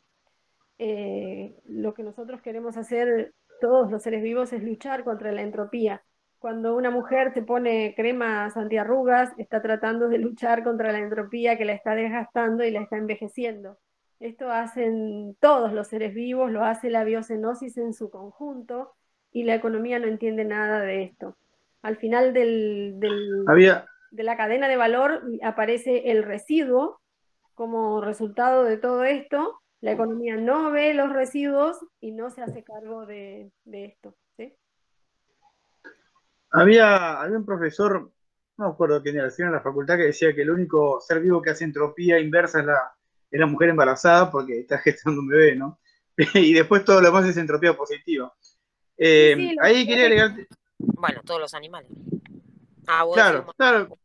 Eh, lo que nosotros queremos hacer todos los seres vivos es luchar contra la entropía. Cuando una mujer se pone cremas antiarrugas, está tratando de luchar contra la entropía que la está desgastando y la está envejeciendo. Esto hacen todos los seres vivos, lo hace la biocenosis en su conjunto y la economía no entiende nada de esto. Al final del, de la cadena de valor aparece el residuo como resultado de todo esto. La economía no ve los residuos y no se hace cargo de, esto. Había, había un profesor, no me acuerdo quién era, en la facultad que decía que el único ser vivo que hace entropía inversa es la, es la mujer embarazada porque está gestando un bebé, ¿no? y después todo lo demás es entropía positiva. Eh, ahí quería agregarte. Bueno, todos los animales. Ah, claro, claro,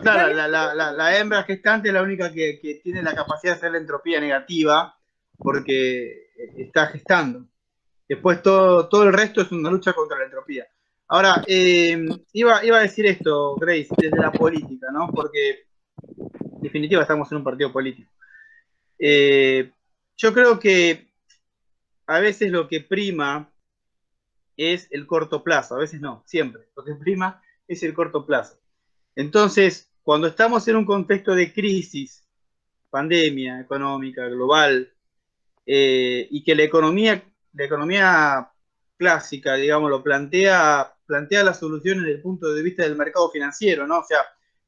claro, la, la, la, hembra gestante es la única que, que, tiene la capacidad de hacer la entropía negativa porque está gestando. Después todo, todo el resto es una lucha contra la entropía. Ahora, eh, iba, iba a decir esto, Grace, desde la política, ¿no? Porque en definitiva estamos en un partido político. Eh, yo creo que a veces lo que prima es el corto plazo, a veces no, siempre. Lo que prima es el corto plazo. Entonces, cuando estamos en un contexto de crisis, pandemia económica, global, eh, y que la economía, la economía clásica, digamos, lo plantea, plantea la solución desde el punto de vista del mercado financiero, ¿no? O sea,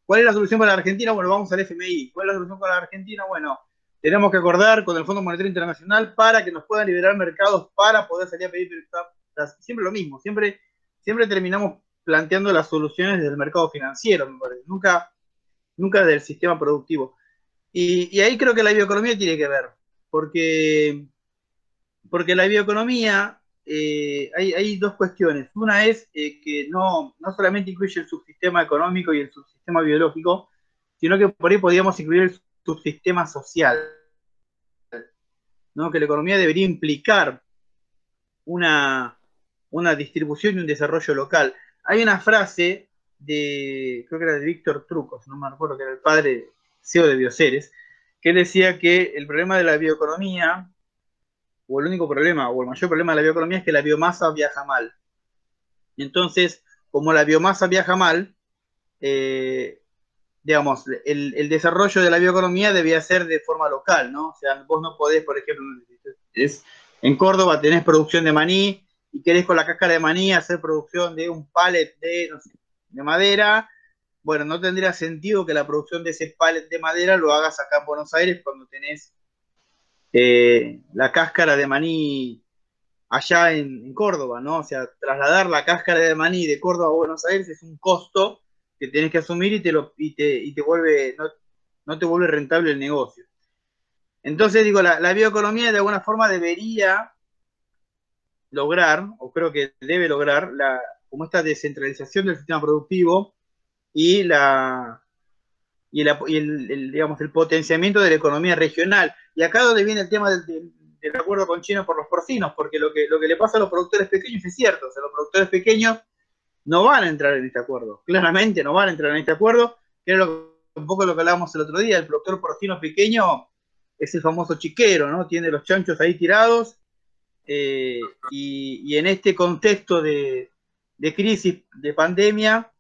¿cuál es la solución para la Argentina? Bueno, vamos al FMI. ¿Cuál es la solución para la Argentina? Bueno, tenemos que acordar con el Fondo Monetario Internacional para que nos puedan liberar mercados para poder salir a pedir siempre lo mismo, siempre, siempre terminamos planteando las soluciones desde el mercado financiero, nunca, del sistema productivo. Y, ahí creo que la bioeconomía tiene que ver, porque, porque la bioeconomía, eh, hay, dos cuestiones. Una es eh, que no, no solamente incluye el subsistema económico y el subsistema biológico, sino que por ahí podríamos incluir el subsistema social. Que la economía debería implicar una, una distribución y un desarrollo local. Hay una frase de, creo que era de Víctor Trucos, no me acuerdo que era el padre CEO de Bioceres, que decía que el problema de la bioeconomía, o el único problema, o el mayor problema de la bioeconomía es que la biomasa viaja mal. Entonces, como la biomasa viaja mal, eh, digamos, el, desarrollo de la bioeconomía debía ser de forma local, ¿no? O sea, vos no podés, por ejemplo, es, en Córdoba tenés producción de maní, y querés con la cáscara de maní hacer producción de un pallet de, de madera, bueno, no tendría sentido que la producción de ese pallet de madera lo hagas acá en Buenos Aires cuando tenés eh, la cáscara de maní allá en, Córdoba, ¿no? O sea, trasladar la cáscara de maní de Córdoba a Buenos Aires es un costo que tienes que asumir y te, lo, y te, vuelve, no, te vuelve rentable el negocio. Entonces, digo, la, la bioeconomía de alguna forma debería lograr, o creo que debe lograr, la, como esta descentralización del sistema productivo y, la, y, el, digamos, el potenciamiento de la economía regional. Y acá donde viene el tema del, acuerdo con China por los porcinos, porque lo que, lo que le pasa a los productores pequeños es cierto, o sea, los productores pequeños no van a entrar en este acuerdo, claramente no van a entrar en este acuerdo, que era un poco lo que hablábamos el otro día, el productor porcino pequeño es el famoso chiquero, ¿no? Tiene los chanchos ahí tirados eh, y, en este contexto de, crisis, de pandemia,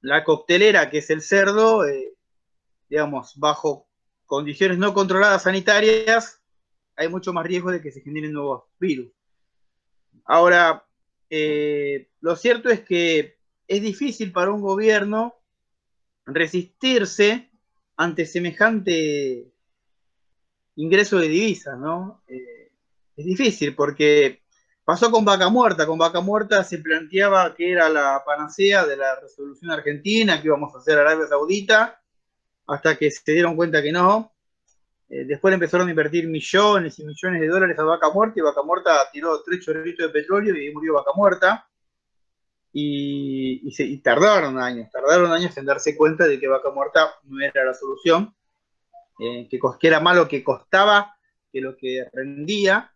la coctelera, que es el cerdo, eh, digamos, bajo condiciones no controladas sanitarias, hay mucho más riesgo de que se generen nuevos virus. Ahora, eh, lo cierto es que es difícil para un gobierno resistirse ante semejante ingreso de divisas, ¿no? es difícil porque pasó con Vaca Muerta. Con Vaca Muerta se planteaba que era la panacea de la resolución argentina, que íbamos a hacer Arabia Saudita, hasta que se dieron cuenta que no. Eh, después empezaron a invertir millones y millones de dólares a Vaca Muerta y Vaca Muerta tiró tres chorritos de petróleo y murió Vaca Muerta. Y, se, tardaron años, tardaron años en darse cuenta de que Vaca Muerta no era la solución, eh, que, era más lo que costaba que lo que rendía,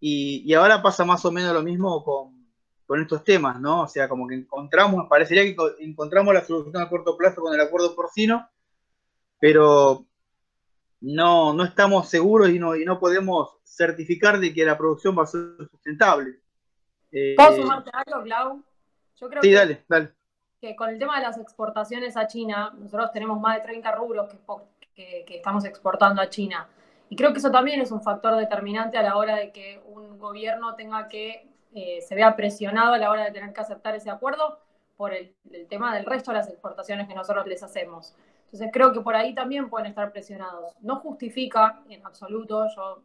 y, ahora pasa más o menos lo mismo con, estos temas, ¿no? O sea, como que encontramos, parecería que encontramos la solución a corto plazo con el acuerdo porcino, pero no, no estamos seguros y no, y no podemos certificar de que la producción va a ser sustentable. ¿Puedo sumarte algo, Clau? Yo creo sí, dale, dale. Que con el tema de las exportaciones a China, nosotros tenemos más de 30 rubros que, que estamos exportando a China. Y creo que eso también es un factor determinante a la hora de que un gobierno tenga que, eh, se vea presionado a la hora de tener que aceptar ese acuerdo por el, tema del resto de las exportaciones que nosotros les hacemos. Entonces creo que por ahí también pueden estar presionados. No justifica en absoluto, yo,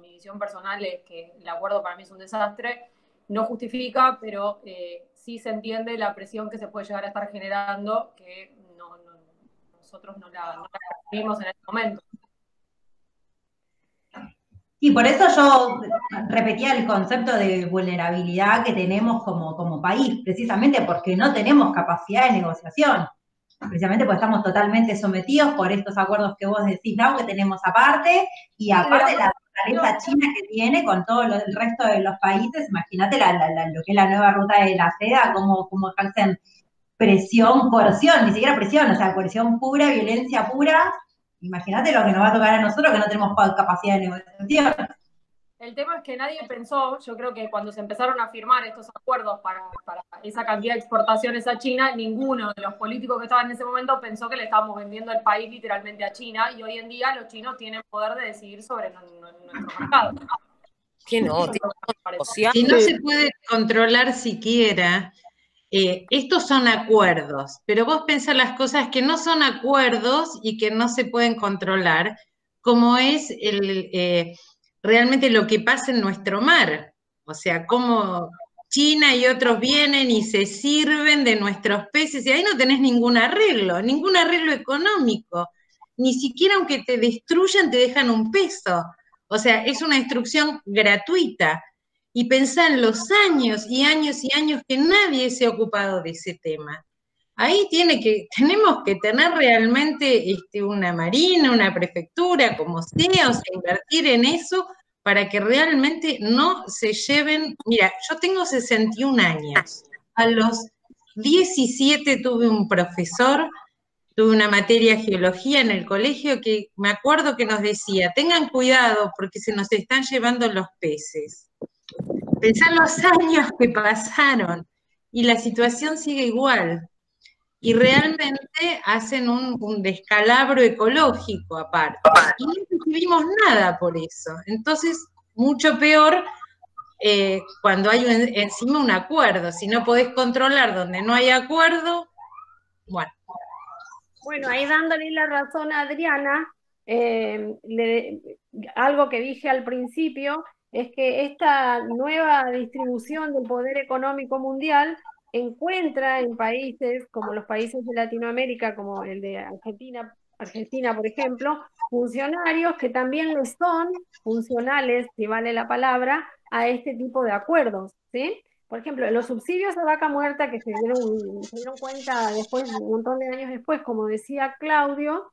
mi visión personal es que el acuerdo para mí es un desastre, no justifica, pero eh, sí se entiende la presión que se puede llegar a estar generando, que nosotros no la, no en este momento. Y por eso yo repetía el concepto de vulnerabilidad que tenemos como país, precisamente porque no tenemos capacidad de negociación, precisamente porque estamos totalmente sometidos por estos acuerdos que vos decís, ¿no? que tenemos aparte, y aparte la fortaleza china que tiene con todo el resto de los países, imagínate lo que es la nueva ruta de la seda, cómo, cómo ejercen presión, coerción, ni siquiera presión, o sea, coerción pura, violencia pura, Imagínate lo que nos va a tocar a nosotros que no tenemos capacidad de negociación. El tema es que nadie pensó, yo creo que cuando se empezaron a firmar estos acuerdos para, esa cantidad de exportaciones a China, ninguno de los políticos que estaban en ese momento pensó que le estábamos vendiendo el país literalmente a China y hoy en día los chinos tienen poder de decidir sobre nuestro mercado. Que no, si no se puede controlar siquiera eh, estos son acuerdos, pero vos pensás las cosas que no son acuerdos y que no se pueden controlar, como es el, eh, realmente lo que pasa en nuestro mar. O sea, cómo China y otros vienen y se sirven de nuestros peces y ahí no tenés ningún arreglo, ningún arreglo económico. Ni siquiera aunque te destruyan te dejan un peso. O sea, es una destrucción gratuita y pensar en los años y años y años que nadie se ha ocupado de ese tema. Ahí tenemos que tener realmente este, una marina, una prefectura, como sea, o sea, invertir en eso para que realmente no se lleven. Mira, yo tengo 61 años. A los 17 tuve un profesor, tuve una materia de geología en el colegio que me acuerdo que nos decía, tengan cuidado porque se nos están llevando los peces. Pensar los años que pasaron y la situación sigue igual. Y realmente hacen un, descalabro ecológico aparte. Y no recibimos nada por eso. Entonces, mucho peor eh, cuando hay encima un acuerdo. Si no podés controlar donde no hay acuerdo, bueno. Bueno, ahí dándole la razón a Adriana, eh, algo que dije al principio, es que esta nueva distribución del poder económico mundial encuentra en países como los países de Latinoamérica, como el de Argentina, Argentina, por ejemplo, funcionarios que también lo son funcionales, si vale la palabra, a este tipo de acuerdos, ¿sí? Por ejemplo, los subsidios a vaca muerta que se dieron, se dieron cuenta después, un montón de años después, como decía Claudio,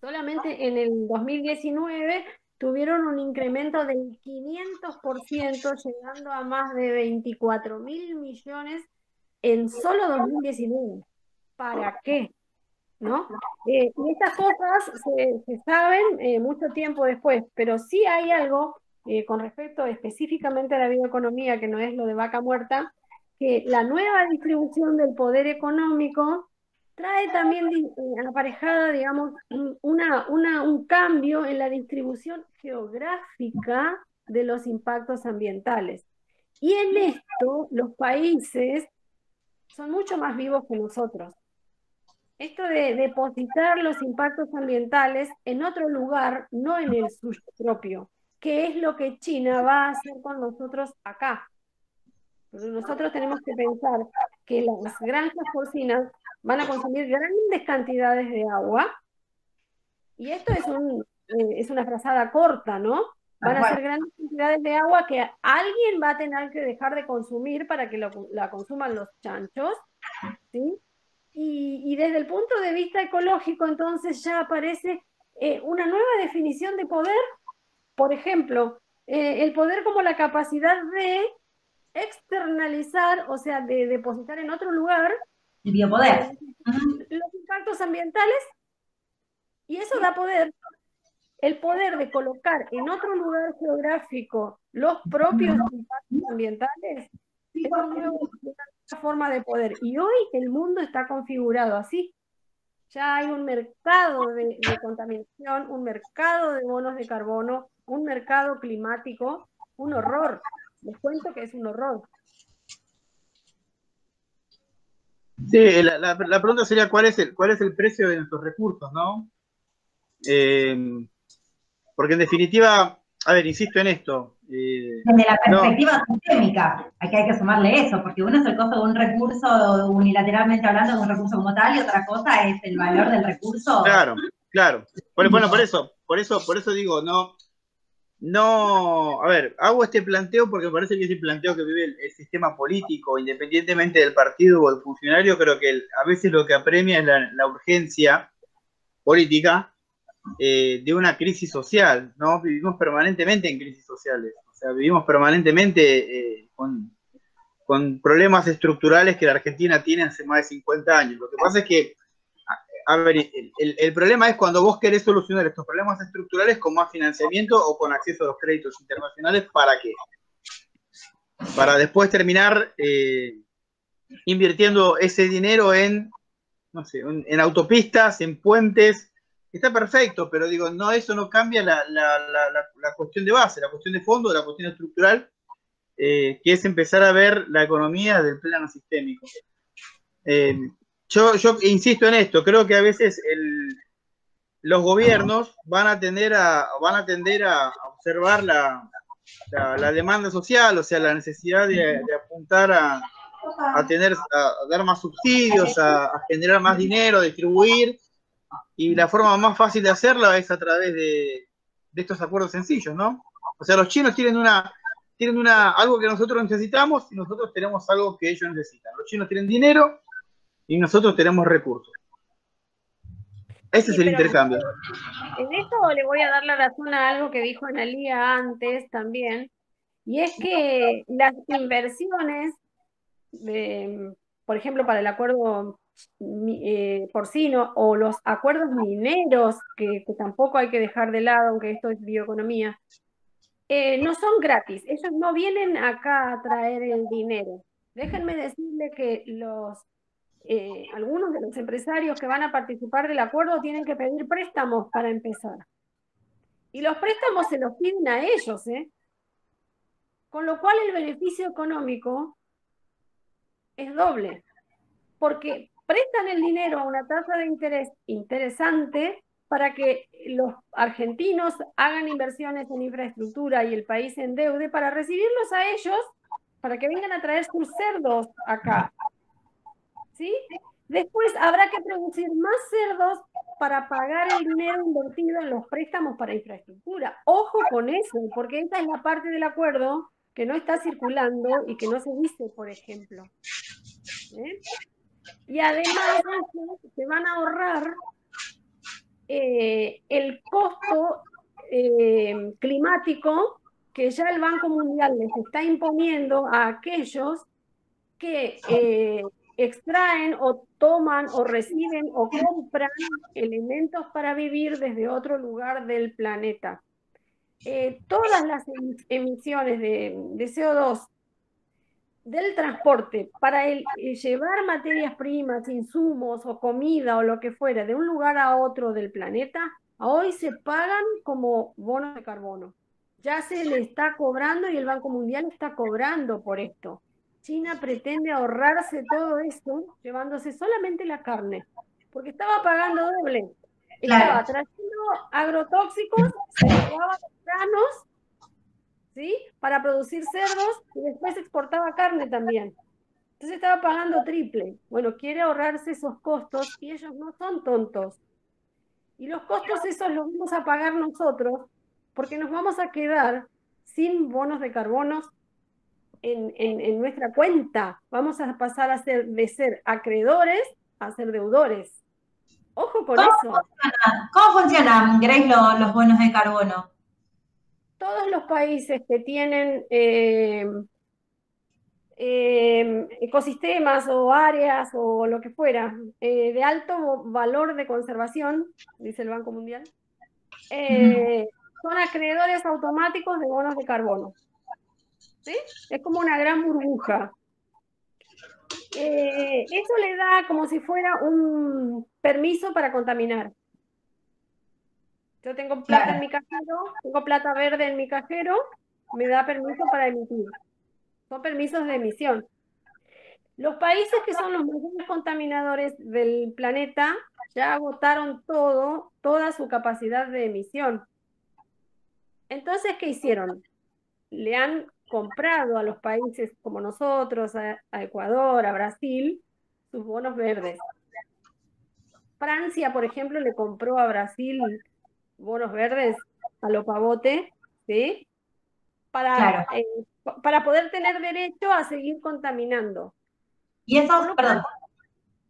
solamente en el 2019 tuvieron un incremento del 500%, llegando a más de 24 mil millones en solo 2019. ¿Para qué? ¿No? Eh, y estas cosas se, saben eh, mucho tiempo después, pero sí hay algo eh, con respecto específicamente a la bioeconomía, que no es lo de vaca muerta, que la nueva distribución del poder económico trae también aparejada, digamos, una, un cambio en la distribución geográfica de los impactos ambientales. Y en esto los países son mucho más vivos que nosotros. Esto de depositar los impactos ambientales en otro lugar, no en el suyo propio, que es lo que China va a hacer con nosotros acá. nosotros tenemos que pensar que las granjas porcinas van a consumir grandes cantidades de agua. Y esto es, eh, es una frazada corta, ¿no? Van a ser grandes cantidades de agua que alguien va a tener que dejar de consumir para que la consuman los chanchos, ¿sí? Y, desde el punto de vista ecológico, entonces ya aparece eh, una nueva definición de poder. Por ejemplo, eh, el poder como la capacidad de externalizar, o sea, de depositar en otro lugar el biopoder. Los impactos ambientales, y eso da poder. El poder de colocar en otro lugar geográfico los propios impactos ambientales es una nueva forma de poder. Y hoy el mundo está configurado así. Ya hay un mercado de, contaminación, un mercado de bonos de carbono, un mercado climático, un horror. Les cuento que es un horror. Sí, la, pregunta sería cuál es el cuál es el precio de nuestros recursos, ¿no? Eh, porque en definitiva, a ver, insisto en esto. Eh, Desde la perspectiva sistémica, hay que, hay que sumarle eso, porque uno es el costo de un recurso unilateralmente hablando de un recurso como tal, y otra cosa es el valor del recurso. Claro, claro. Bueno, por eso, por eso, por eso digo, no, no, a ver, hago este planteo porque me parece que es el planteo que vive el, sistema político, independientemente del partido o del funcionario, creo que a veces lo que apremia es la, urgencia política eh, de una crisis social, ¿no? Vivimos permanentemente en crisis sociales, o sea, vivimos permanentemente eh, con, con problemas estructurales que la Argentina tiene hace más de 50 años. Lo que pasa es que el, problema es cuando vos querés solucionar estos problemas estructurales con más financiamiento o con acceso a los créditos internacionales, ¿para qué? Para después terminar eh, invirtiendo ese dinero en, no sé, en, autopistas, en puentes. Está perfecto, pero digo, no, eso no cambia la, cuestión de base, la cuestión de fondo, la cuestión estructural, eh, que es empezar a ver la economía del plano sistémico. Eh, yo, yo insisto en esto, creo que a veces los gobiernos van a tender a, van a, tender a observar la, demanda social, o sea, la necesidad de, apuntar a, tener, a dar más subsidios, a, generar más dinero, distribuir, y la forma más fácil de hacerlo es a través de, de estos acuerdos sencillos, ¿no? O sea, los chinos tienen una, tienen una, algo que nosotros necesitamos y nosotros tenemos algo que ellos necesitan. Los chinos tienen dinero y nosotros tenemos recursos. Ese es el intercambio. En esto le voy a dar la razón a algo que dijo Analía antes también, y es que las inversiones, por ejemplo, para el acuerdo eh, porcino o los acuerdos mineros, que, tampoco hay que dejar de lado, aunque esto es bioeconomía, eh, no son gratis. Ellos no vienen acá a traer el dinero. Déjenme decirle que los eh, algunos de los empresarios que van a participar del acuerdo tienen que pedir préstamos para empezar. Y los préstamos se los piden a ellos, ¿eh? Con lo cual el beneficio económico es doble, porque prestan el dinero a una tasa de interés interesante para que los argentinos hagan inversiones en infraestructura y el país endeude para recibirlos a ellos, para que vengan a traer sus cerdos acá ¿sí? Después habrá que producir más cerdos para pagar el dinero invertido en los préstamos para infraestructura. Ojo con eso, porque esa es la parte del acuerdo que no está circulando y que no se dice, por ejemplo. ¿eh? Y además se van a ahorrar eh, el costo eh, climático que ya el Banco Mundial les está imponiendo a aquellos que extraen o toman o reciben o compran elementos para vivir desde otro lugar del planeta. Eh, todas las emisiones de, CO2 del transporte para el, eh, llevar materias primas, insumos o comida o lo que fuera de un lugar a otro del planeta, hoy se pagan como bonos de carbono. Ya se le está cobrando y el Banco Mundial está cobrando por esto. China pretende ahorrarse todo esto llevándose solamente la carne, porque estaba pagando doble. Estaba trayendo agrotóxicos, se llevaba granos, ¿sí? Para producir cerdos y después exportaba carne también. Entonces estaba pagando triple. Bueno, quiere ahorrarse esos costos y ellos no son tontos. Y los costos esos los vamos a pagar nosotros porque nos vamos a quedar sin bonos de carbonos en, nuestra cuenta. Vamos a pasar a ser de ser acreedores a ser deudores. Ojo con eso. ¿Cómo funcionan, Grace, los bonos de carbono? Todos los países que tienen eh, eh, ecosistemas o áreas o lo que fuera eh, de alto valor de conservación, dice el Banco Mundial, son acreedores automáticos de bonos de carbono. Es como una gran burbuja. eso le da como si fuera un permiso para contaminar. Yo tengo plata en mi cajero, tengo plata verde en mi cajero, me da permiso para emitir. Son permisos de emisión. Los países que son los mayores contaminadores del planeta ya agotaron todo, toda su capacidad de emisión. Entonces, ¿qué hicieron? Le han comprado a los países como nosotros, a, Ecuador, a Brasil, sus bonos verdes. Francia, por ejemplo, le compró a Brasil bonos verdes a lo pavote, ¿sí? Para, eh, para poder tener derecho a seguir contaminando. Y esos, perdón,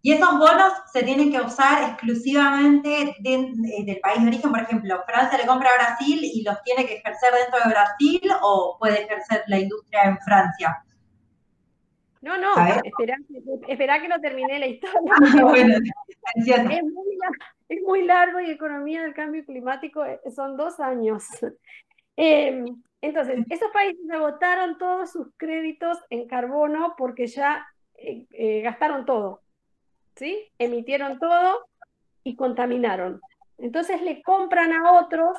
y esos bonos se tienen que usar exclusivamente del país de origen. Por ejemplo, Francia le compra a Brasil y los tiene que ejercer dentro de Brasil o puede ejercer la industria en Francia. No, no, espera, que no termine la historia. es, muy, largo y economía del cambio climático eh, son dos años. Em, entonces, esos países agotaron todos sus créditos en carbono porque ya eh, eh, gastaron todo, ¿sí? Emitieron todo y contaminaron. Entonces le compran a otros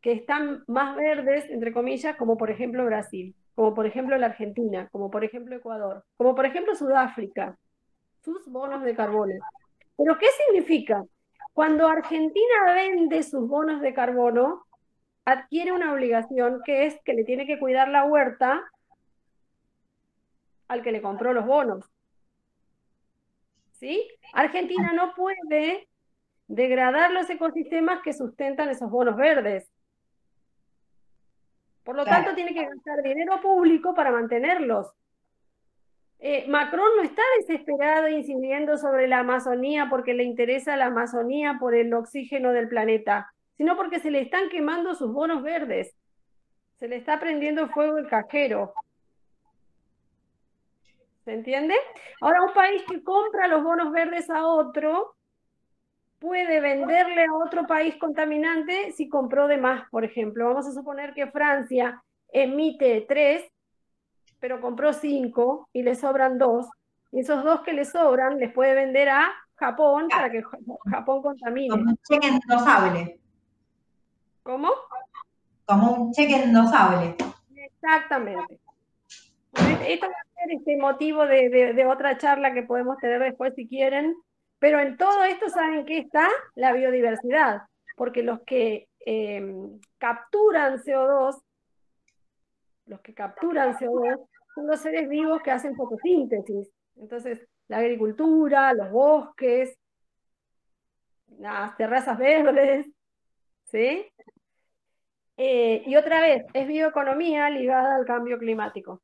que están más verdes, entre comillas, como por ejemplo Brasil, como por ejemplo la Argentina, como por ejemplo Ecuador, como por ejemplo Sudáfrica, sus bonos de carbono. Pero ¿qué significa? Cuando Argentina vende sus bonos de carbono, adquiere una obligación que es que le tiene que cuidar la huerta al que le compró los bonos. ¿Sí? Argentina no puede degradar los ecosistemas que sustentan esos bonos verdes. Por lo tanto, tiene que gastar dinero público para mantenerlos. Eh, Macron no está desesperado incidiendo sobre la Amazonía porque le interesa la Amazonía por el oxígeno del planeta, sino porque se le están quemando sus bonos verdes. Se le está prendiendo fuego el cajero. ¿Se entiende? Ahora, un país que compra los bonos verdes a otro puede venderle a otro país contaminante si compró de más, por ejemplo. Vamos a suponer que Francia emite tres, pero compró cinco y le sobran dos. Y esos dos que le sobran les puede vender a Japón para que Japón contamine. Como un cheque endosable. ¿Cómo? Como un cheque endosable. Exactamente. Esto va a ser este motivo de, otra charla que podemos tener después si quieren, pero en todo esto saben que está la biodiversidad, porque los que em, capturan CO2, los que capturan CO2 son los seres vivos que hacen fotosíntesis. Entonces, la agricultura, los bosques, las terrazas verdes, ¿sí? Eh, y otra vez, es bioeconomía ligada al cambio climático.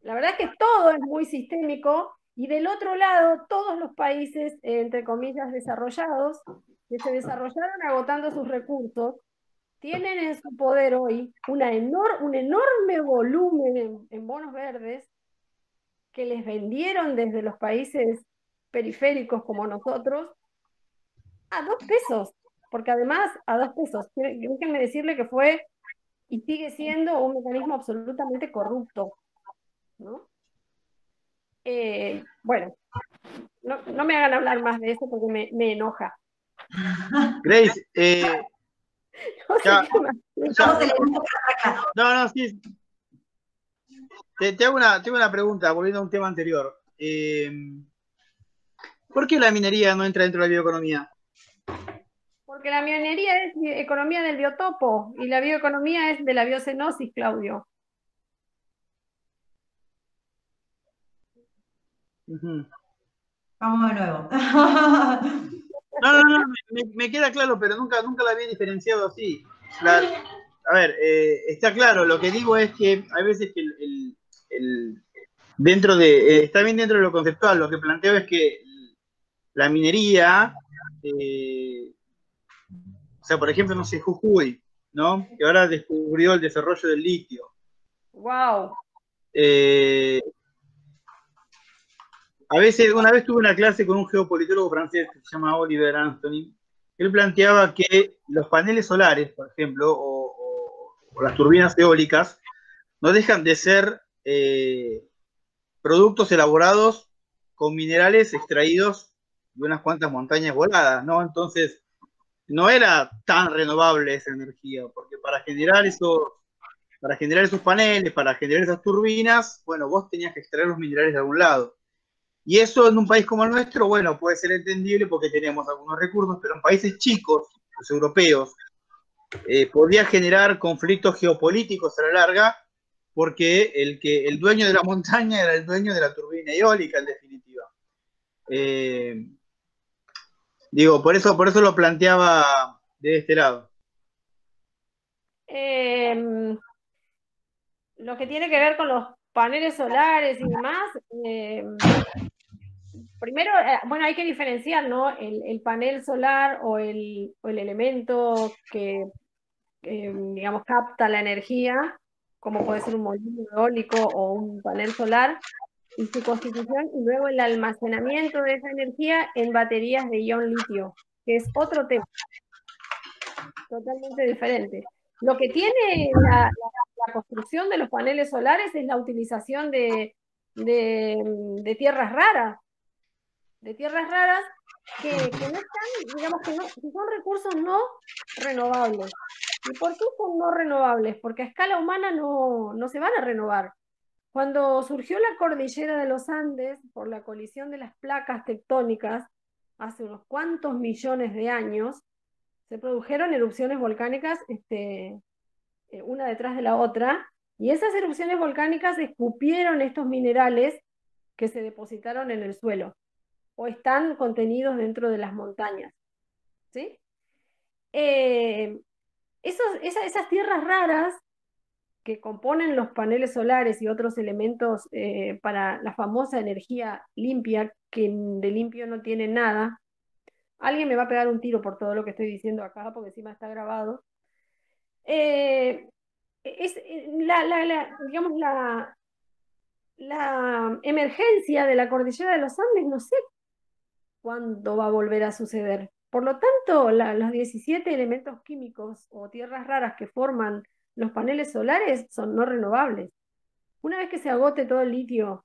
La verdad es que todo es muy sistémico y del otro lado, todos los países, entre comillas, desarrollados, que se desarrollaron agotando sus recursos, tienen en su poder hoy un enorme volumen en, bonos verdes que les vendieron desde los países periféricos como nosotros a dos pesos, porque además a dos pesos, déjenme decirle que fue y sigue siendo un mecanismo absolutamente corrupto. Eh, bueno, no, me hagan hablar más de eso porque me, enoja. Grace, eh, no, no, sí. Te, hago una, una pregunta, volviendo a un tema anterior. Eh, ¿Por qué la minería no entra dentro de la bioeconomía? Porque la minería es economía del biotopo y la bioeconomía es de la biocenosis, Claudio. Vamos de nuevo. No, no, no, me, queda claro, pero nunca, nunca la había diferenciado así. a ver, eh, está claro, lo que digo es que hay veces que el, dentro de, eh, está bien dentro de lo conceptual, lo que planteo es que la minería, eh, o sea, por ejemplo, no sé, Jujuy, ¿no? Que ahora descubrió el desarrollo del litio. Wow. A veces, una vez tuve una clase con un geopolitólogo francés que se llama Oliver Anthony. Él planteaba que los paneles solares, por ejemplo, o, las turbinas eólicas, no dejan de ser eh, productos elaborados con minerales extraídos de unas cuantas montañas voladas, ¿no? Entonces, no era tan renovable esa energía, porque para generar esos, para generar esos paneles, para generar esas turbinas, bueno, vos tenías que extraer los minerales de algún lado. Y eso en un país como el nuestro, bueno, puede ser entendible porque tenemos algunos recursos, pero en países chicos, los europeos, eh, podía generar conflictos geopolíticos a la larga, porque el, que, el dueño de la montaña era el dueño de la turbina eólica, en definitiva. Eh, digo, por eso, por eso lo planteaba de este lado. Em, lo que tiene que ver con los paneles solares y demás, em, primero, eh, bueno, hay que diferenciar, ¿no? El, panel solar o el, elemento que, digamos, capta la energía, como puede ser un molino eólico o un panel solar, y su constitución, y luego el almacenamiento de esa energía en baterías de ion litio, que es otro tema, totalmente diferente. Lo que tiene la, construcción de los paneles solares es la utilización de tierras raras, de tierras raras que, no están, digamos que, no, son recursos no renovables. ¿Y por qué son no renovables? Porque a escala humana no, no se van a renovar. Cuando surgió la cordillera de los Andes, por la colisión de las placas tectónicas, hace unos cuantos millones de años, se produjeron erupciones volcánicas este, eh, una detrás de la otra, y esas erupciones volcánicas escupieron estos minerales que se depositaron en el suelo o están contenidos dentro de las montañas. ¿sí? Eh, esas, tierras raras que componen los paneles solares y otros elementos eh, para la famosa energía limpia, que de limpio no tiene nada, alguien me va a pegar un tiro por todo lo que estoy diciendo acá, porque encima está grabado. Eh, es la, digamos, la, la emergencia de la cordillera de los Andes, no sé cuándo va a volver a suceder. Por lo tanto, los 17 elementos químicos o tierras raras que forman los paneles solares son no renovables. Una vez que se agote todo el litio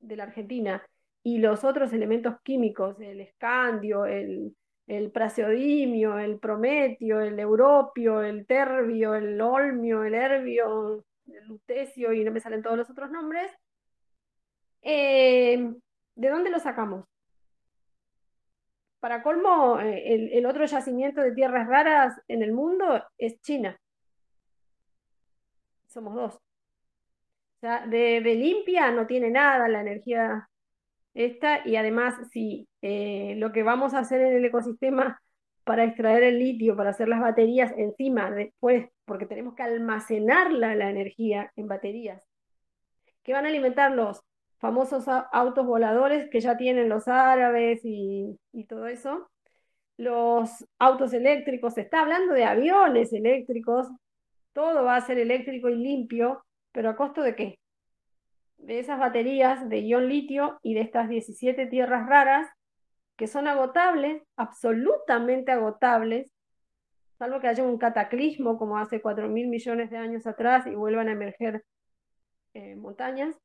de la Argentina y los otros elementos químicos, el escandio, el, praseodimio, el prometio, el europio, el terbio, el olmio, el herbio, el lutecio y no me salen todos los otros nombres, eh, ¿de dónde lo sacamos? Para colmo, eh, el, otro yacimiento de tierras raras en el mundo es China. Somos dos. O de, limpia no tiene nada la energía esta y además si eh, lo que vamos a hacer en el ecosistema para extraer el litio, para hacer las baterías encima después, porque tenemos que almacenar la, la energía en baterías, que van a alimentar los famosos autos voladores que ya tienen los árabes y, todo eso. Los autos eléctricos, se está hablando de aviones eléctricos, todo va a ser eléctrico y limpio, pero ¿a costo de qué? De esas baterías de ion litio y de estas 17 tierras raras que son agotables, absolutamente agotables, salvo que haya un cataclismo como hace 4 mil millones de años atrás y vuelvan a emerger eh, montañas.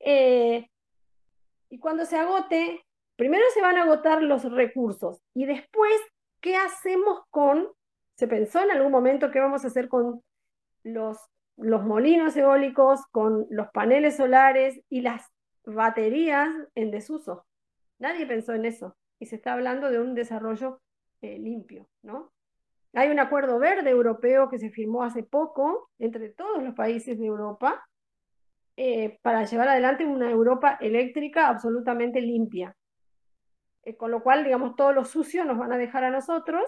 Eh, y cuando se agote, primero se van a agotar los recursos y después, ¿qué hacemos con, se pensó en algún momento qué vamos a hacer con los, los molinos eólicos, con los paneles solares y las baterías en desuso? Nadie pensó en eso y se está hablando de un desarrollo eh, limpio, ¿no? Hay un acuerdo verde europeo que se firmó hace poco entre todos los países de Europa eh, para llevar adelante una Europa eléctrica absolutamente limpia. Eh, con lo cual, digamos, todo lo sucio nos van a dejar a nosotros.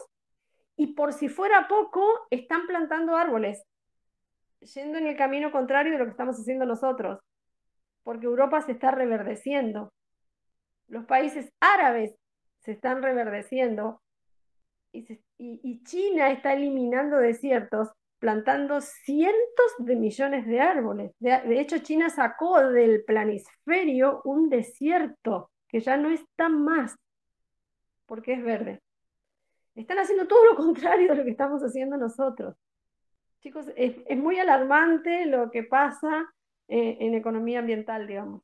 Y por si fuera poco, están plantando árboles, yendo en el camino contrario de lo que estamos haciendo nosotros, porque Europa se está reverdeciendo. Los países árabes se están reverdeciendo y China está eliminando desiertos plantando cientos de millones de árboles. De, hecho, China sacó del planisferio un desierto que ya no está más, porque es verde. Están haciendo todo lo contrario de lo que estamos haciendo nosotros. Chicos, es, muy alarmante lo que pasa eh, en economía ambiental, digamos.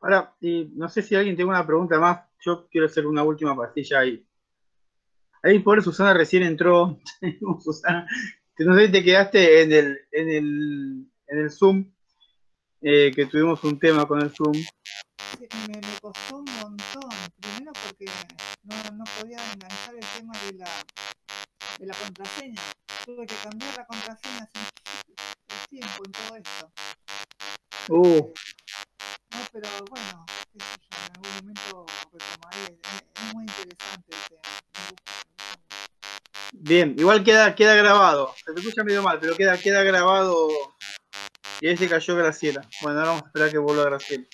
Ahora, y no sé si alguien tiene una pregunta más. Yo quiero hacer una última pastilla ahí. Ahí por Susana recién entró. Susana, no sé si te quedaste en el, en el, en el Zoom, eh, que tuvimos un tema con el Zoom. Me, me, costó un montón. Primero porque no, no podía enganchar el tema de la, de la contraseña. Tuve que cambiar la contraseña hace tiempo en todo esto. Uh. No, pero bueno, en algún momento retomaré. Es, es muy interesante el tema. Me gusta. Bien, igual queda, queda grabado. Se te escucha medio mal, pero queda, queda grabado. Y ahí se cayó Graciela. Bueno, ahora vamos a esperar que vuelva Graciela.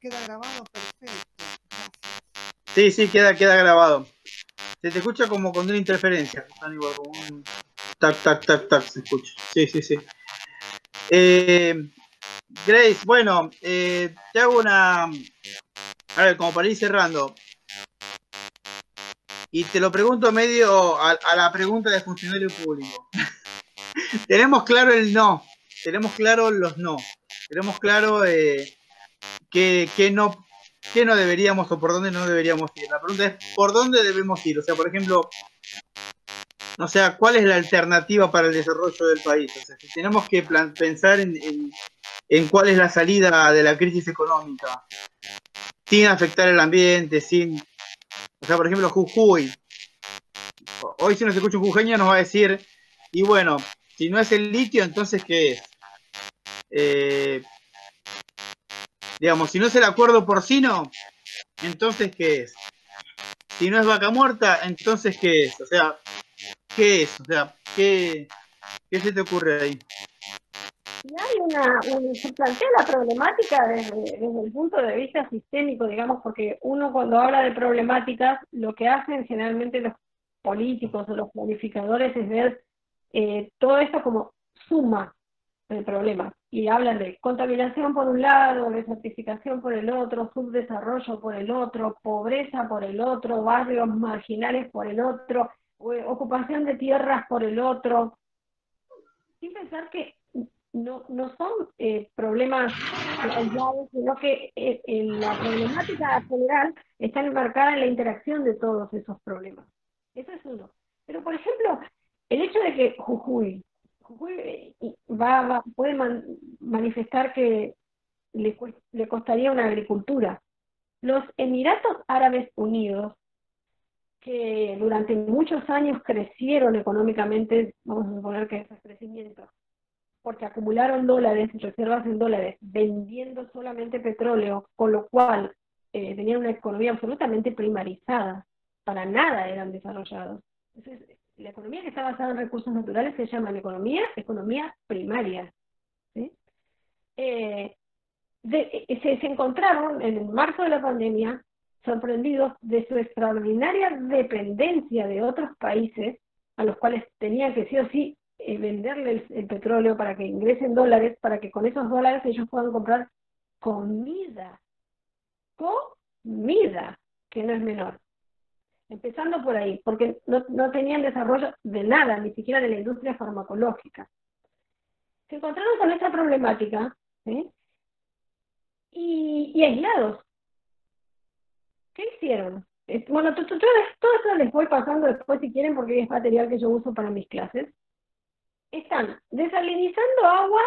Queda grabado perfecto. Gracias. Sí, sí, queda, queda grabado. Se te escucha como con una interferencia. Están igual, como un tac, tac, tac, tac, se escucha. Sí, sí, sí. Eh, Grace, bueno, eh, te hago una. A ver, como para ir cerrando. Y te lo pregunto medio a, la pregunta de funcionario público. tenemos claro el no, tenemos claro los no, tenemos claro eh, qué, qué no, qué no deberíamos o por dónde no deberíamos ir. La pregunta es, ¿por dónde debemos ir? O sea, por ejemplo, o sea, ¿cuál es la alternativa para el desarrollo del país? O sea, si tenemos que pensar en, en- en cuál es la salida de la crisis económica, sin afectar el ambiente, sin... O sea, por ejemplo, Jujuy. Hoy si nos escucha un jujeño nos va a decir, y bueno, si no es el litio, entonces ¿qué es? Eh, digamos, si no es el acuerdo porcino, entonces ¿qué es? Si no es vaca muerta, entonces ¿qué es? O sea, ¿qué es? O sea, ¿qué, qué se te ocurre ahí? Hay una, un- se plantea la problemática desde, desde el punto de vista sistémico, digamos, porque uno cuando habla de problemáticas, lo que hacen generalmente los políticos o los planificadores es ver eh, todo esto como suma de problemas. Y hablan de contaminación por un lado, desertificación por el otro, subdesarrollo por el otro, pobreza por el otro, barrios marginales por el otro, o- ocupación de tierras por el otro. Sin pensar que no, no son eh, problemas sino que eh, en la problemática general está enmarcada en la interacción de todos esos problemas. Eso es uno. Pero, por ejemplo, el hecho de que Jujuy, Jujuy eh, va, va- puede man- manifestar que le, le costaría una agricultura. Los Emiratos Árabes Unidos, que durante muchos años crecieron económicamente, vamos a suponer que ese crecimiento, porque acumularon dólares, reservas en dólares, vendiendo solamente petróleo, con lo cual eh, tenían una economía absolutamente primarizada, para nada eran desarrollados. Entonces, la economía que está basada en recursos naturales se llama economía, economía primaria. ¿sí? Eh, de- eh, se, se encontraron en marzo de la pandemia sorprendidos de su extraordinaria dependencia de otros países a los cuales tenían que sí o sí eh, venderle el, petróleo para que ingresen dólares, para que con esos dólares ellos puedan comprar comida. Comida, que no es menor. Empezando por ahí, porque no, no tenían desarrollo de nada, ni siquiera de la industria farmacológica. Se encontraron con esta problemática y, y aislados. ¿Qué hicieron? Bueno, to- to- todo, eso les voy pasando después si quieren, porque es material que yo uso para mis clases. Están desalinizando agua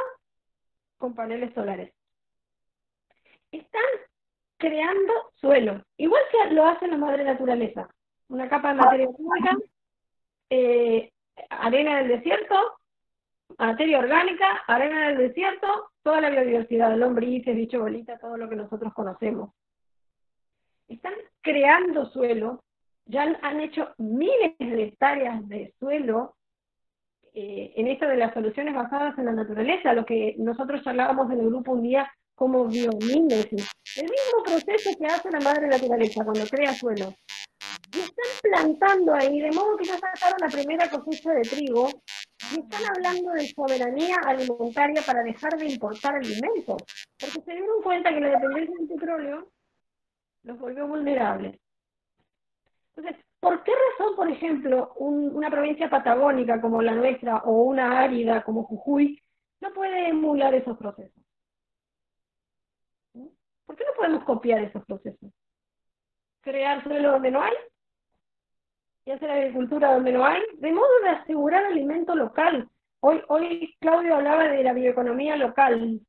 con paneles solares. Están creando suelo, igual que lo hace la madre naturaleza. Una capa de materia orgánica, eh, arena del desierto, materia orgánica, arena del desierto, toda la biodiversidad, lombrices, bicho bolita, todo lo que nosotros conocemos. Están creando suelo, ya han, han hecho miles de hectáreas de suelo eh, en esto de las soluciones basadas en la naturaleza, lo que nosotros charlábamos en el grupo un día como biomímesis. El mismo proceso que hace la madre naturaleza cuando crea suelo. Y están plantando ahí, de modo que ya sacaron la primera cosecha de trigo, y están hablando de soberanía alimentaria para dejar de importar alimentos, porque se dieron cuenta que la dependencia del petróleo los volvió vulnerables. Entonces, ¿por qué razón, por ejemplo, un- una provincia patagónica como la nuestra o una árida como Jujuy no puede emular esos procesos? ¿Mm? podemos copiar esos procesos? Crear suelo donde no hay y hacer agricultura donde no hay, de modo de asegurar alimento local. Hoy, hoy Claudio hablaba de la bioeconomía local.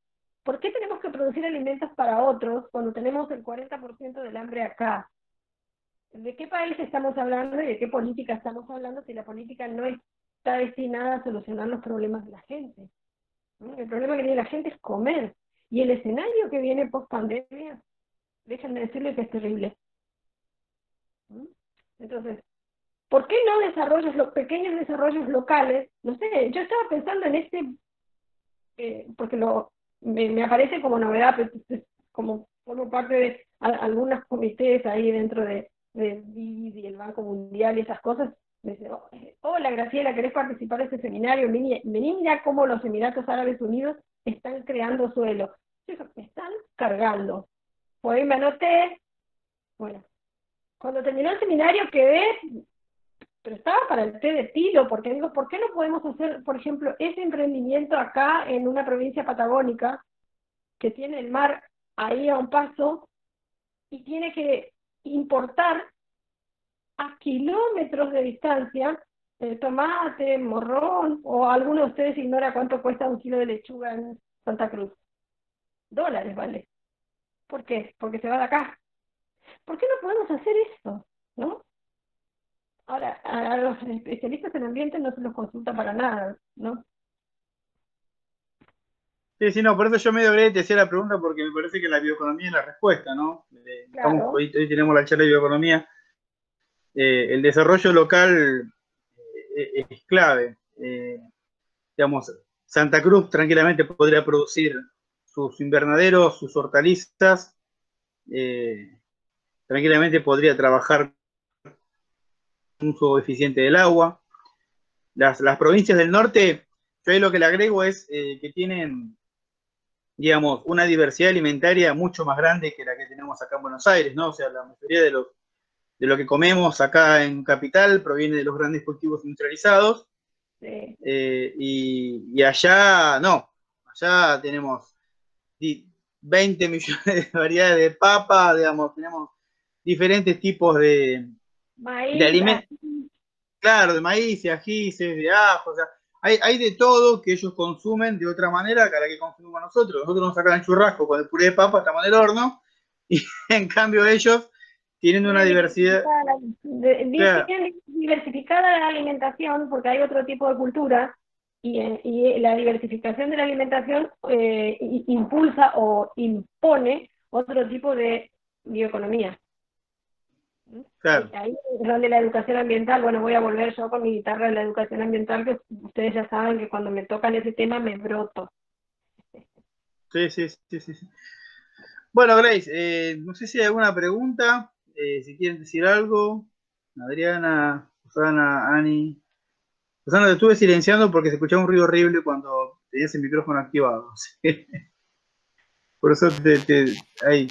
¿Por qué tenemos que producir alimentos para otros cuando tenemos el 40% del hambre acá? ¿De qué país estamos hablando y de qué política estamos hablando si la política no está destinada a solucionar los problemas de la gente? El problema que tiene la gente es comer. Y el escenario que viene post pandemia, déjenme decirles que es terrible. Entonces, ¿por qué no desarrollos, los pequeños desarrollos locales? No sé, yo estaba pensando en este, eh, porque lo, me, aparece como novedad, pero como formo parte de algunos comités ahí dentro de, de BID y el Banco Mundial y esas cosas, me dice, oh, hola Graciela, ¿querés participar de este seminario? Vení, mira cómo los Emiratos Árabes Unidos están creando suelo. están cargando. Pues me anoté, bueno, cuando terminó el seminario quedé, pero estaba para el té de tilo, porque digo, ¿por qué no podemos hacer, por ejemplo, ese emprendimiento acá en una provincia patagónica que tiene el mar ahí a un paso y tiene que importar a kilómetros de distancia eh, tomate, morrón, o alguno de ustedes ignora cuánto cuesta un kilo de lechuga en Santa Cruz. Dólares vale. ¿Por qué? Porque se va de acá. ¿Por qué no podemos hacer eso? ¿No? Ahora, a los especialistas en ambiente no se los consulta para nada, ¿no? Sí, sí, no, por eso yo medio breve te hacía la pregunta porque me parece que la bioeconomía es la respuesta, ¿no? Eh, hoy, tenemos la charla de bioeconomía. Eh, el desarrollo local eh, es clave. digamos, Santa Cruz tranquilamente podría producir sus invernaderos, sus hortalizas, tranquilamente podría trabajar un uso eficiente del agua. Las, las provincias del norte, yo ahí lo que le agrego es que tienen digamos, una diversidad alimentaria mucho más grande que la que tenemos acá en Buenos Aires, ¿no? O sea, la mayoría de lo, de lo que comemos acá en Capital proviene de los grandes cultivos industrializados. Eh, y, allá, no, allá tenemos 20 millones de variedades de papa, digamos, tenemos diferentes tipos de, de alimentos. Claro, de maíz, de ajíes, de ajo, o sea, hay, de todo que ellos consumen de otra manera que la que consumimos nosotros. Nosotros nos sacan el churrasco con el puré de papa, estamos en el horno, y en cambio ellos tienen una diversidad. Diversificada la alimentación, porque hay otro tipo de cultura, y, y la diversificación de la alimentación eh, impulsa o impone otro tipo de bioeconomía. Claro. Ahí es donde la educación ambiental, bueno, voy a volver yo con mi guitarra de la educación ambiental, que ustedes ya saben que cuando me tocan ese tema me broto. Sí, sí, sí, sí. Bueno, Grace, eh, no sé si hay alguna pregunta, eh, si quieren decir algo. Adriana, Susana, Ani. Susana, te estuve silenciando porque se escuchaba un ruido horrible cuando tenías el micrófono activado. Por eso te, te ahí.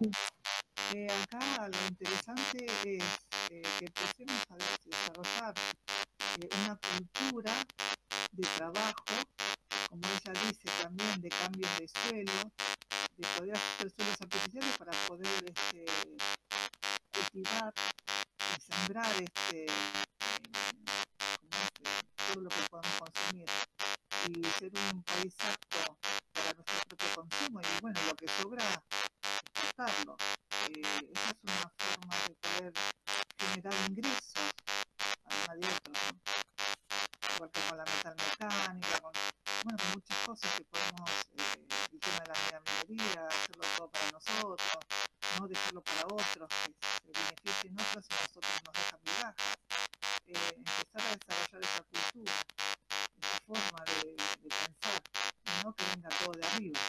Eh, acá lo interesante es eh, que empecemos a desarrollar eh, una cultura de trabajo, como ella dice también, de cambios de suelo, de poder hacer suelos artificiales para poder este, cultivar y sembrar este, todo lo que podamos consumir y ser un país apto para nuestro propio consumo y bueno, lo que sobra exportarlo. Eh, esa es una forma de poder generar ingresos, además de otro, ¿no? igual que con la metal mecánica, con, bueno, con muchas cosas que podemos, eh, el tema de la minería, hacerlo todo para nosotros, no dejarlo para otros, que se beneficien otros y nosotros nos dejan migajas. Eh, empezar a desarrollar esa cultura, esa forma de, de pensar, no que venga todo de arriba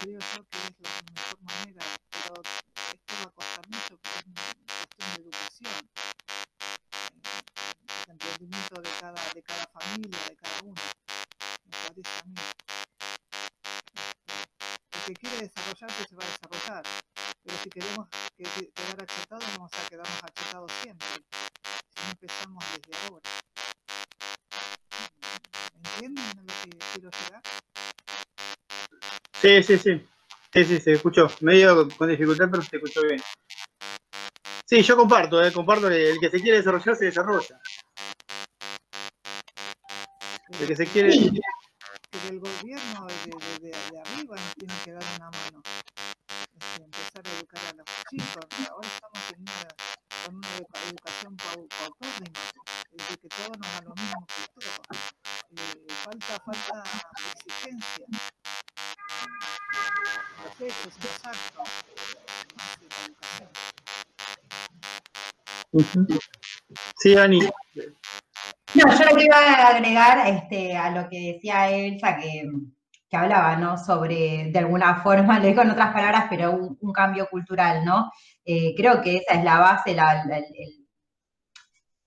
creo yo que es la mejor manera, pero esto va a costar mucho porque es una cuestión de educación, eh, el entendimiento de cada, de cada familia, de cada uno, me parece a mí. Este, el que quiere desarrollarse se va a desarrollar, pero si queremos quedar achatados, vamos a quedarnos achatados siempre, si no empezamos desde ahora. ¿Me entienden a lo que quiero llegar? Sí, sí, sí. Sí, sí, se escuchó. Medio con dificultad, pero se escuchó bien. Sí, yo comparto, eh, comparto el que se quiere desarrollar se desarrolla. El que se quiere. Pero el gobierno de, de, arriba nos tiene que dar una mano. Este, empezar a educar a los chicos. Ahora estamos en una, una educación paupérrima, es que todos nos da lo mismo que todos. Eh, falta, falta exigencia. Sí, Ani. No, yo lo que iba a agregar este, a lo que decía Elsa, que, que hablaba, ¿no? Sobre, de alguna forma, lo digo en otras palabras, pero un, un cambio cultural, ¿no? Eh, creo que esa es la base, la, la, el,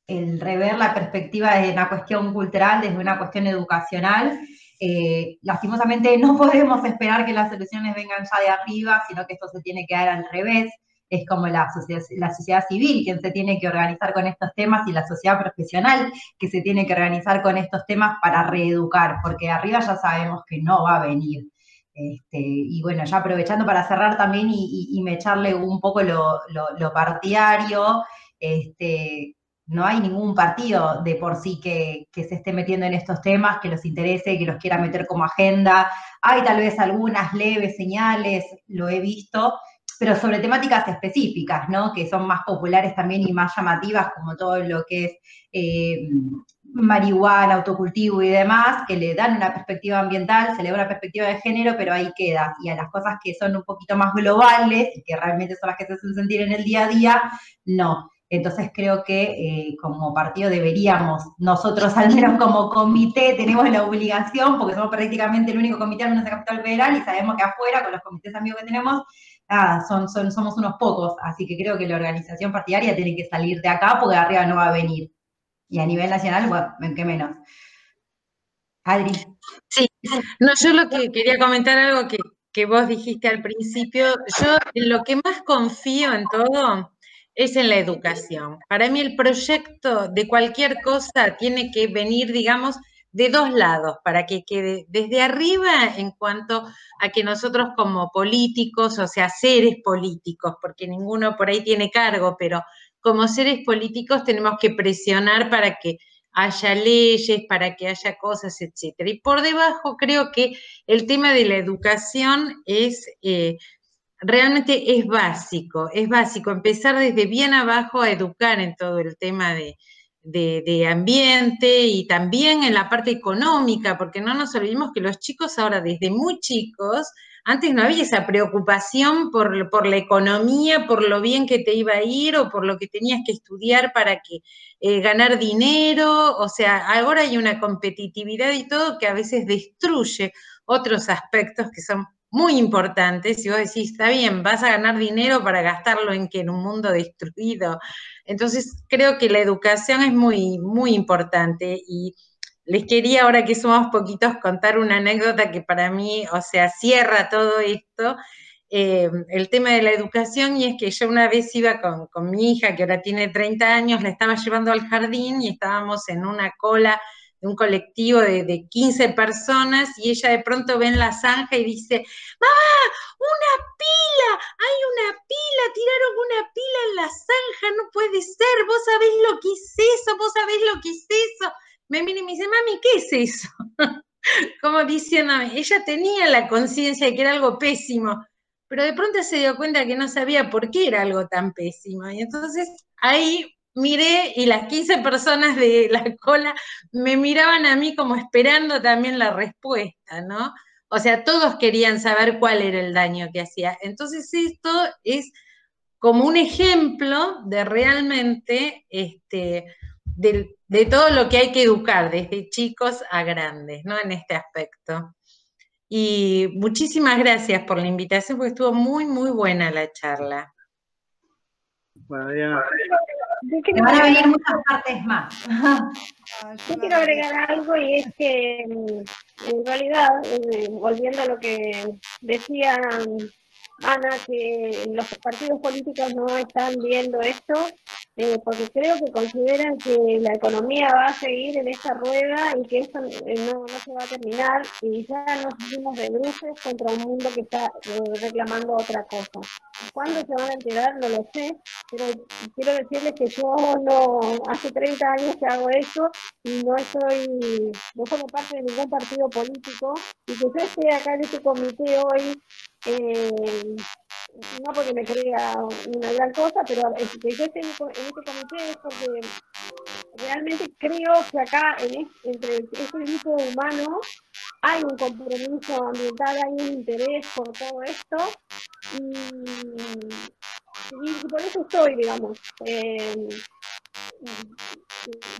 el, rever la perspectiva desde una cuestión cultural, desde una cuestión educacional. Eh, lastimosamente no podemos esperar que las soluciones vengan ya de arriba, sino que esto se tiene que dar al revés es como la sociedad, la sociedad civil quien se tiene que organizar con estos temas y la sociedad profesional que se tiene que organizar con estos temas para reeducar, porque arriba ya sabemos que no va a venir. Este, y bueno, ya aprovechando para cerrar también y me echarle un poco lo, lo, lo partidario, este, no hay ningún partido de por sí que, se esté metiendo en estos temas, que los interese, que los quiera meter como agenda. Hay tal vez algunas leves señales, lo he visto, pero sobre temáticas específicas, ¿no? Que son más populares también y más llamativas, como todo lo que es eh, marihuana, autocultivo y demás, que le dan una perspectiva ambiental, se le da una perspectiva de género, pero ahí queda. Y a las cosas que son un poquito más globales y que realmente son las que se hacen sentir en el día a día, no. Entonces creo que eh, como partido deberíamos, nosotros al menos como comité tenemos la obligación, porque somos prácticamente el único comité en nuestra capital federal y sabemos que afuera, con los comités amigos que tenemos, son, somos unos pocos, así que creo que la organización partidaria tiene que salir de acá porque arriba no va a venir. Y a nivel nacional, bueno, ven que menos. Adri. Sí, no, yo lo que quería comentar algo que, que vos dijiste al principio, yo en lo que más confío en todo es en la educación. Para mí el proyecto de cualquier cosa tiene que venir, digamos, de dos lados, para que quede desde arriba en cuanto a que nosotros como políticos, o sea, seres políticos, porque ninguno por ahí tiene cargo, pero como seres políticos tenemos que presionar para que haya leyes, para que haya cosas, etcétera. Y por debajo creo que el tema de la educación es eh, realmente es básico, es básico empezar desde bien abajo a educar en todo el tema de, de, ambiente y también en la parte económica, porque no nos olvidemos que los chicos ahora desde muy chicos, antes no había esa preocupación por, por la economía, por lo bien que te iba a ir o por lo que tenías que estudiar para que eh, ganar dinero, o sea, ahora hay una competitividad y todo que a veces destruye otros aspectos que son muy importantes, y vos decís, está bien, vas a ganar dinero para gastarlo en que en un mundo destruido. Entonces, creo que la educación es muy, muy importante y les quería, ahora que somos poquitos, contar una anécdota que para mí, o sea, cierra todo esto, eh, el tema de la educación, y es que yo una vez iba con, con mi hija, que ahora tiene 30 años, la estaba llevando al jardín y estábamos en una cola de un colectivo de, de, 15 personas y ella de pronto ve en la zanja y dice, mamá, una pila, hay una pila, tiraron una pila en la zanja, no puede ser, vos sabés lo que es eso, vos sabés lo que es eso. Me mira y me dice, mami, ¿qué es eso? Como diciéndome, ella tenía la conciencia de que era algo pésimo, pero de pronto se dio cuenta que no sabía por qué era algo tan pésimo. Y entonces ahí miré y las 15 personas de la cola me miraban a mí como esperando también la respuesta, ¿no? O sea, todos querían saber cuál era el daño que hacía. Entonces esto es como un ejemplo de realmente, este, de, de todo lo que hay que educar, desde chicos a grandes, ¿no? En este aspecto. Y muchísimas gracias por la invitación, porque estuvo muy, muy buena la charla. Bueno. Te van a venir muchas partes más. Yo quiero agregar algo y es que en realidad, eh, volviendo a lo que decía Ana, que los partidos políticos no están viendo esto, eh, porque creo que consideran que la economía va a seguir en esta rueda y que esto eh, no, no, se va a terminar y ya nos hicimos de bruces contra un mundo que está eh, reclamando otra cosa. ¿Cuándo se van a enterar? No lo sé, pero quiero decirles que yo no, hace 30 años que hago eso y no estoy, no formo parte de ningún partido político y que yo esté acá en este comité hoy eh, no porque me crea una gran cosa, pero que yo en, este comité es porque realmente creo que acá en entre este grupo humano hay un compromiso ambiental, hay un interés por todo esto y, por eso estoy, digamos. Eh,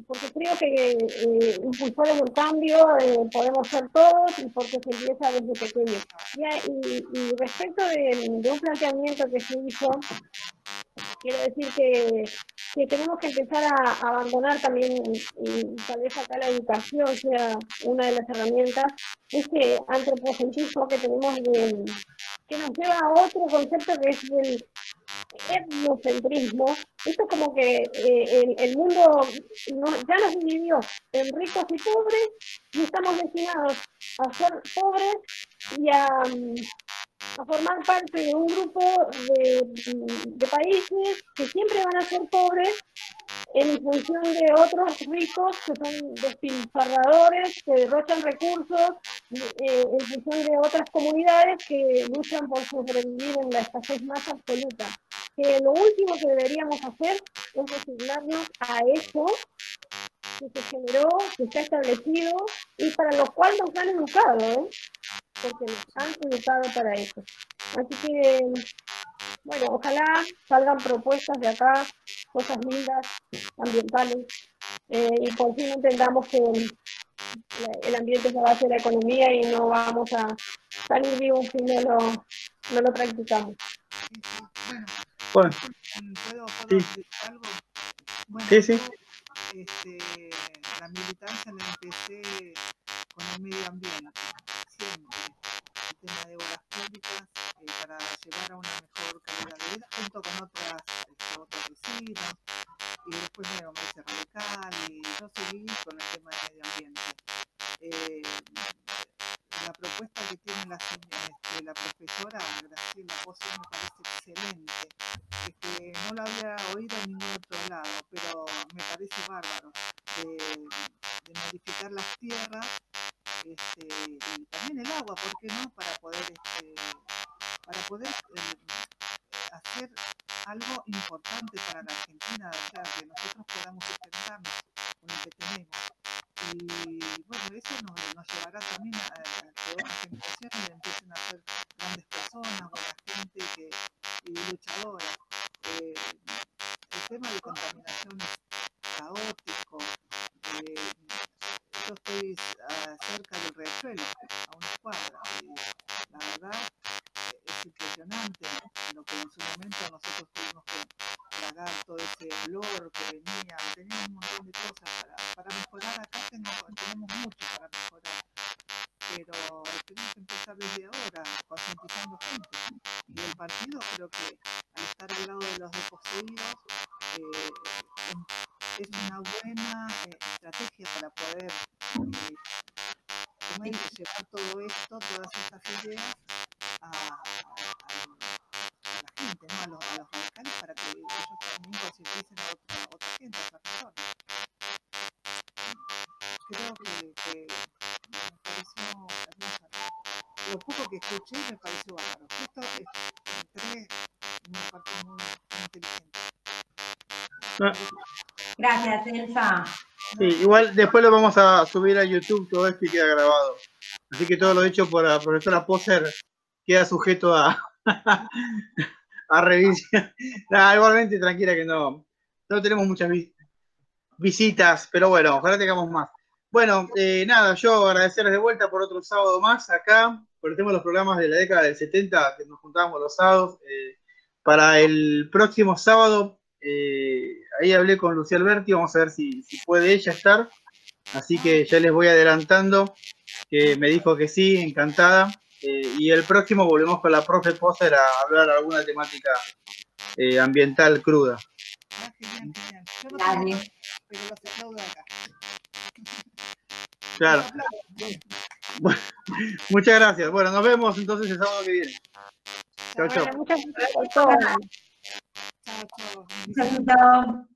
porque creo que eh, impulsores del cambio eh, podemos ser todos y porque se empieza desde pequeño. Y, respecto de, un planteamiento que se hizo, quiero decir que, tenemos que empezar a, abandonar también, y tal vez acá la educación sea una de las herramientas, ese antropocentrismo que tenemos que nos lleva a otro concepto que es el etnocentrismo. Esto es como que eh, el, mundo ya nos dividió en ricos y pobres y estamos destinados a ser pobres y a, a formar parte de un grupo de, de, países que siempre van a ser pobres en función de otros ricos que son despilfarradores, que derrochan recursos, eh, en función de otras comunidades que luchan por sobrevivir en la escasez más absoluta. Que lo último que deberíamos hacer es resignarnos a eso que se generó, que está establecido y para lo cual nos han educado, ¿eh? porque nos han educado para eso. Así que, bueno, ojalá salgan propuestas de acá, cosas lindas, ambientales, eh, y por fin entendamos que el ambiente es la base de la economía y no vamos a salir vivos si no lo, no lo practicamos. Bueno, ¿puedo, puedo decir algo? Bueno, sí, sí este, la militancia la empecé con el medio ambiente, siempre. El tema de obras públicas eh, para llevar a una mejor calidad de vida junto con otras, este, otros vecinos. Y después me hice radical y yo seguí con el tema del medio ambiente. Eh, la propuesta que tiene la, este, la profesora Graciela José me parece excelente. Este, no la había oído en ningún otro lado, pero me parece bárbaro de, de modificar las tierras este, y también el agua, ¿por qué no? Para poder, este, para poder eh, hacer algo importante para la Argentina, o sea, que nosotros podamos sustentarnos con lo que tenemos. Y bueno, eso nos, nos llevará también a, a, que otras generaciones empiecen a ser grandes personas, buena gente que, y luchadoras. Eh, el tema de contaminación es caótico. Eh, yo estoy uh, cerca del riachuelo, a una cuadra, y la verdad es impresionante lo que en su momento nosotros tuvimos que tragar todo ese olor que venía, teníamos un montón de cosas para, para mejorar acá, tenemos, tenemos mucho para mejorar, pero tenemos que empezar desde ahora, concientizando gente. Y el partido creo que al estar al lado de los desposeídos, eh, es una buena eh, estrategia para poder eh, llevar todo esto, todas estas ideas a, la gente, ¿no? a, los, a los radicales, para que ellos también concienticen a otra, a otra gente, a otras personas. Creo que, que me pareció hermoso. Lo poco que escuché me pareció bárbaro. Justo entré en una parte muy, muy inteligente. Ah. Gracias, Elsa. Sí, igual después lo vamos a subir a YouTube, todo esto y queda grabado. Así que todo lo hecho por la profesora Poser queda sujeto a, a revisión. igualmente, tranquila que no, no tenemos muchas visitas, pero bueno, ojalá tengamos más. Bueno, eh, nada, yo agradecerles de vuelta por otro sábado más acá, por el tema de los programas de la década del 70, que nos juntábamos los sábados. Eh, para el próximo sábado eh, ahí hablé con Lucía Alberti, vamos a ver si, puede ella estar. Así que ya les voy adelantando que me dijo que sí, encantada. Eh, y el próximo volvemos con la profe Poser a hablar alguna temática eh, ambiental cruda. Claro. Muchas gracias. Bueno, nos vemos entonces el sábado que viene. Chao, bueno. Muchas gracias. 감사합니다. 감사합니다.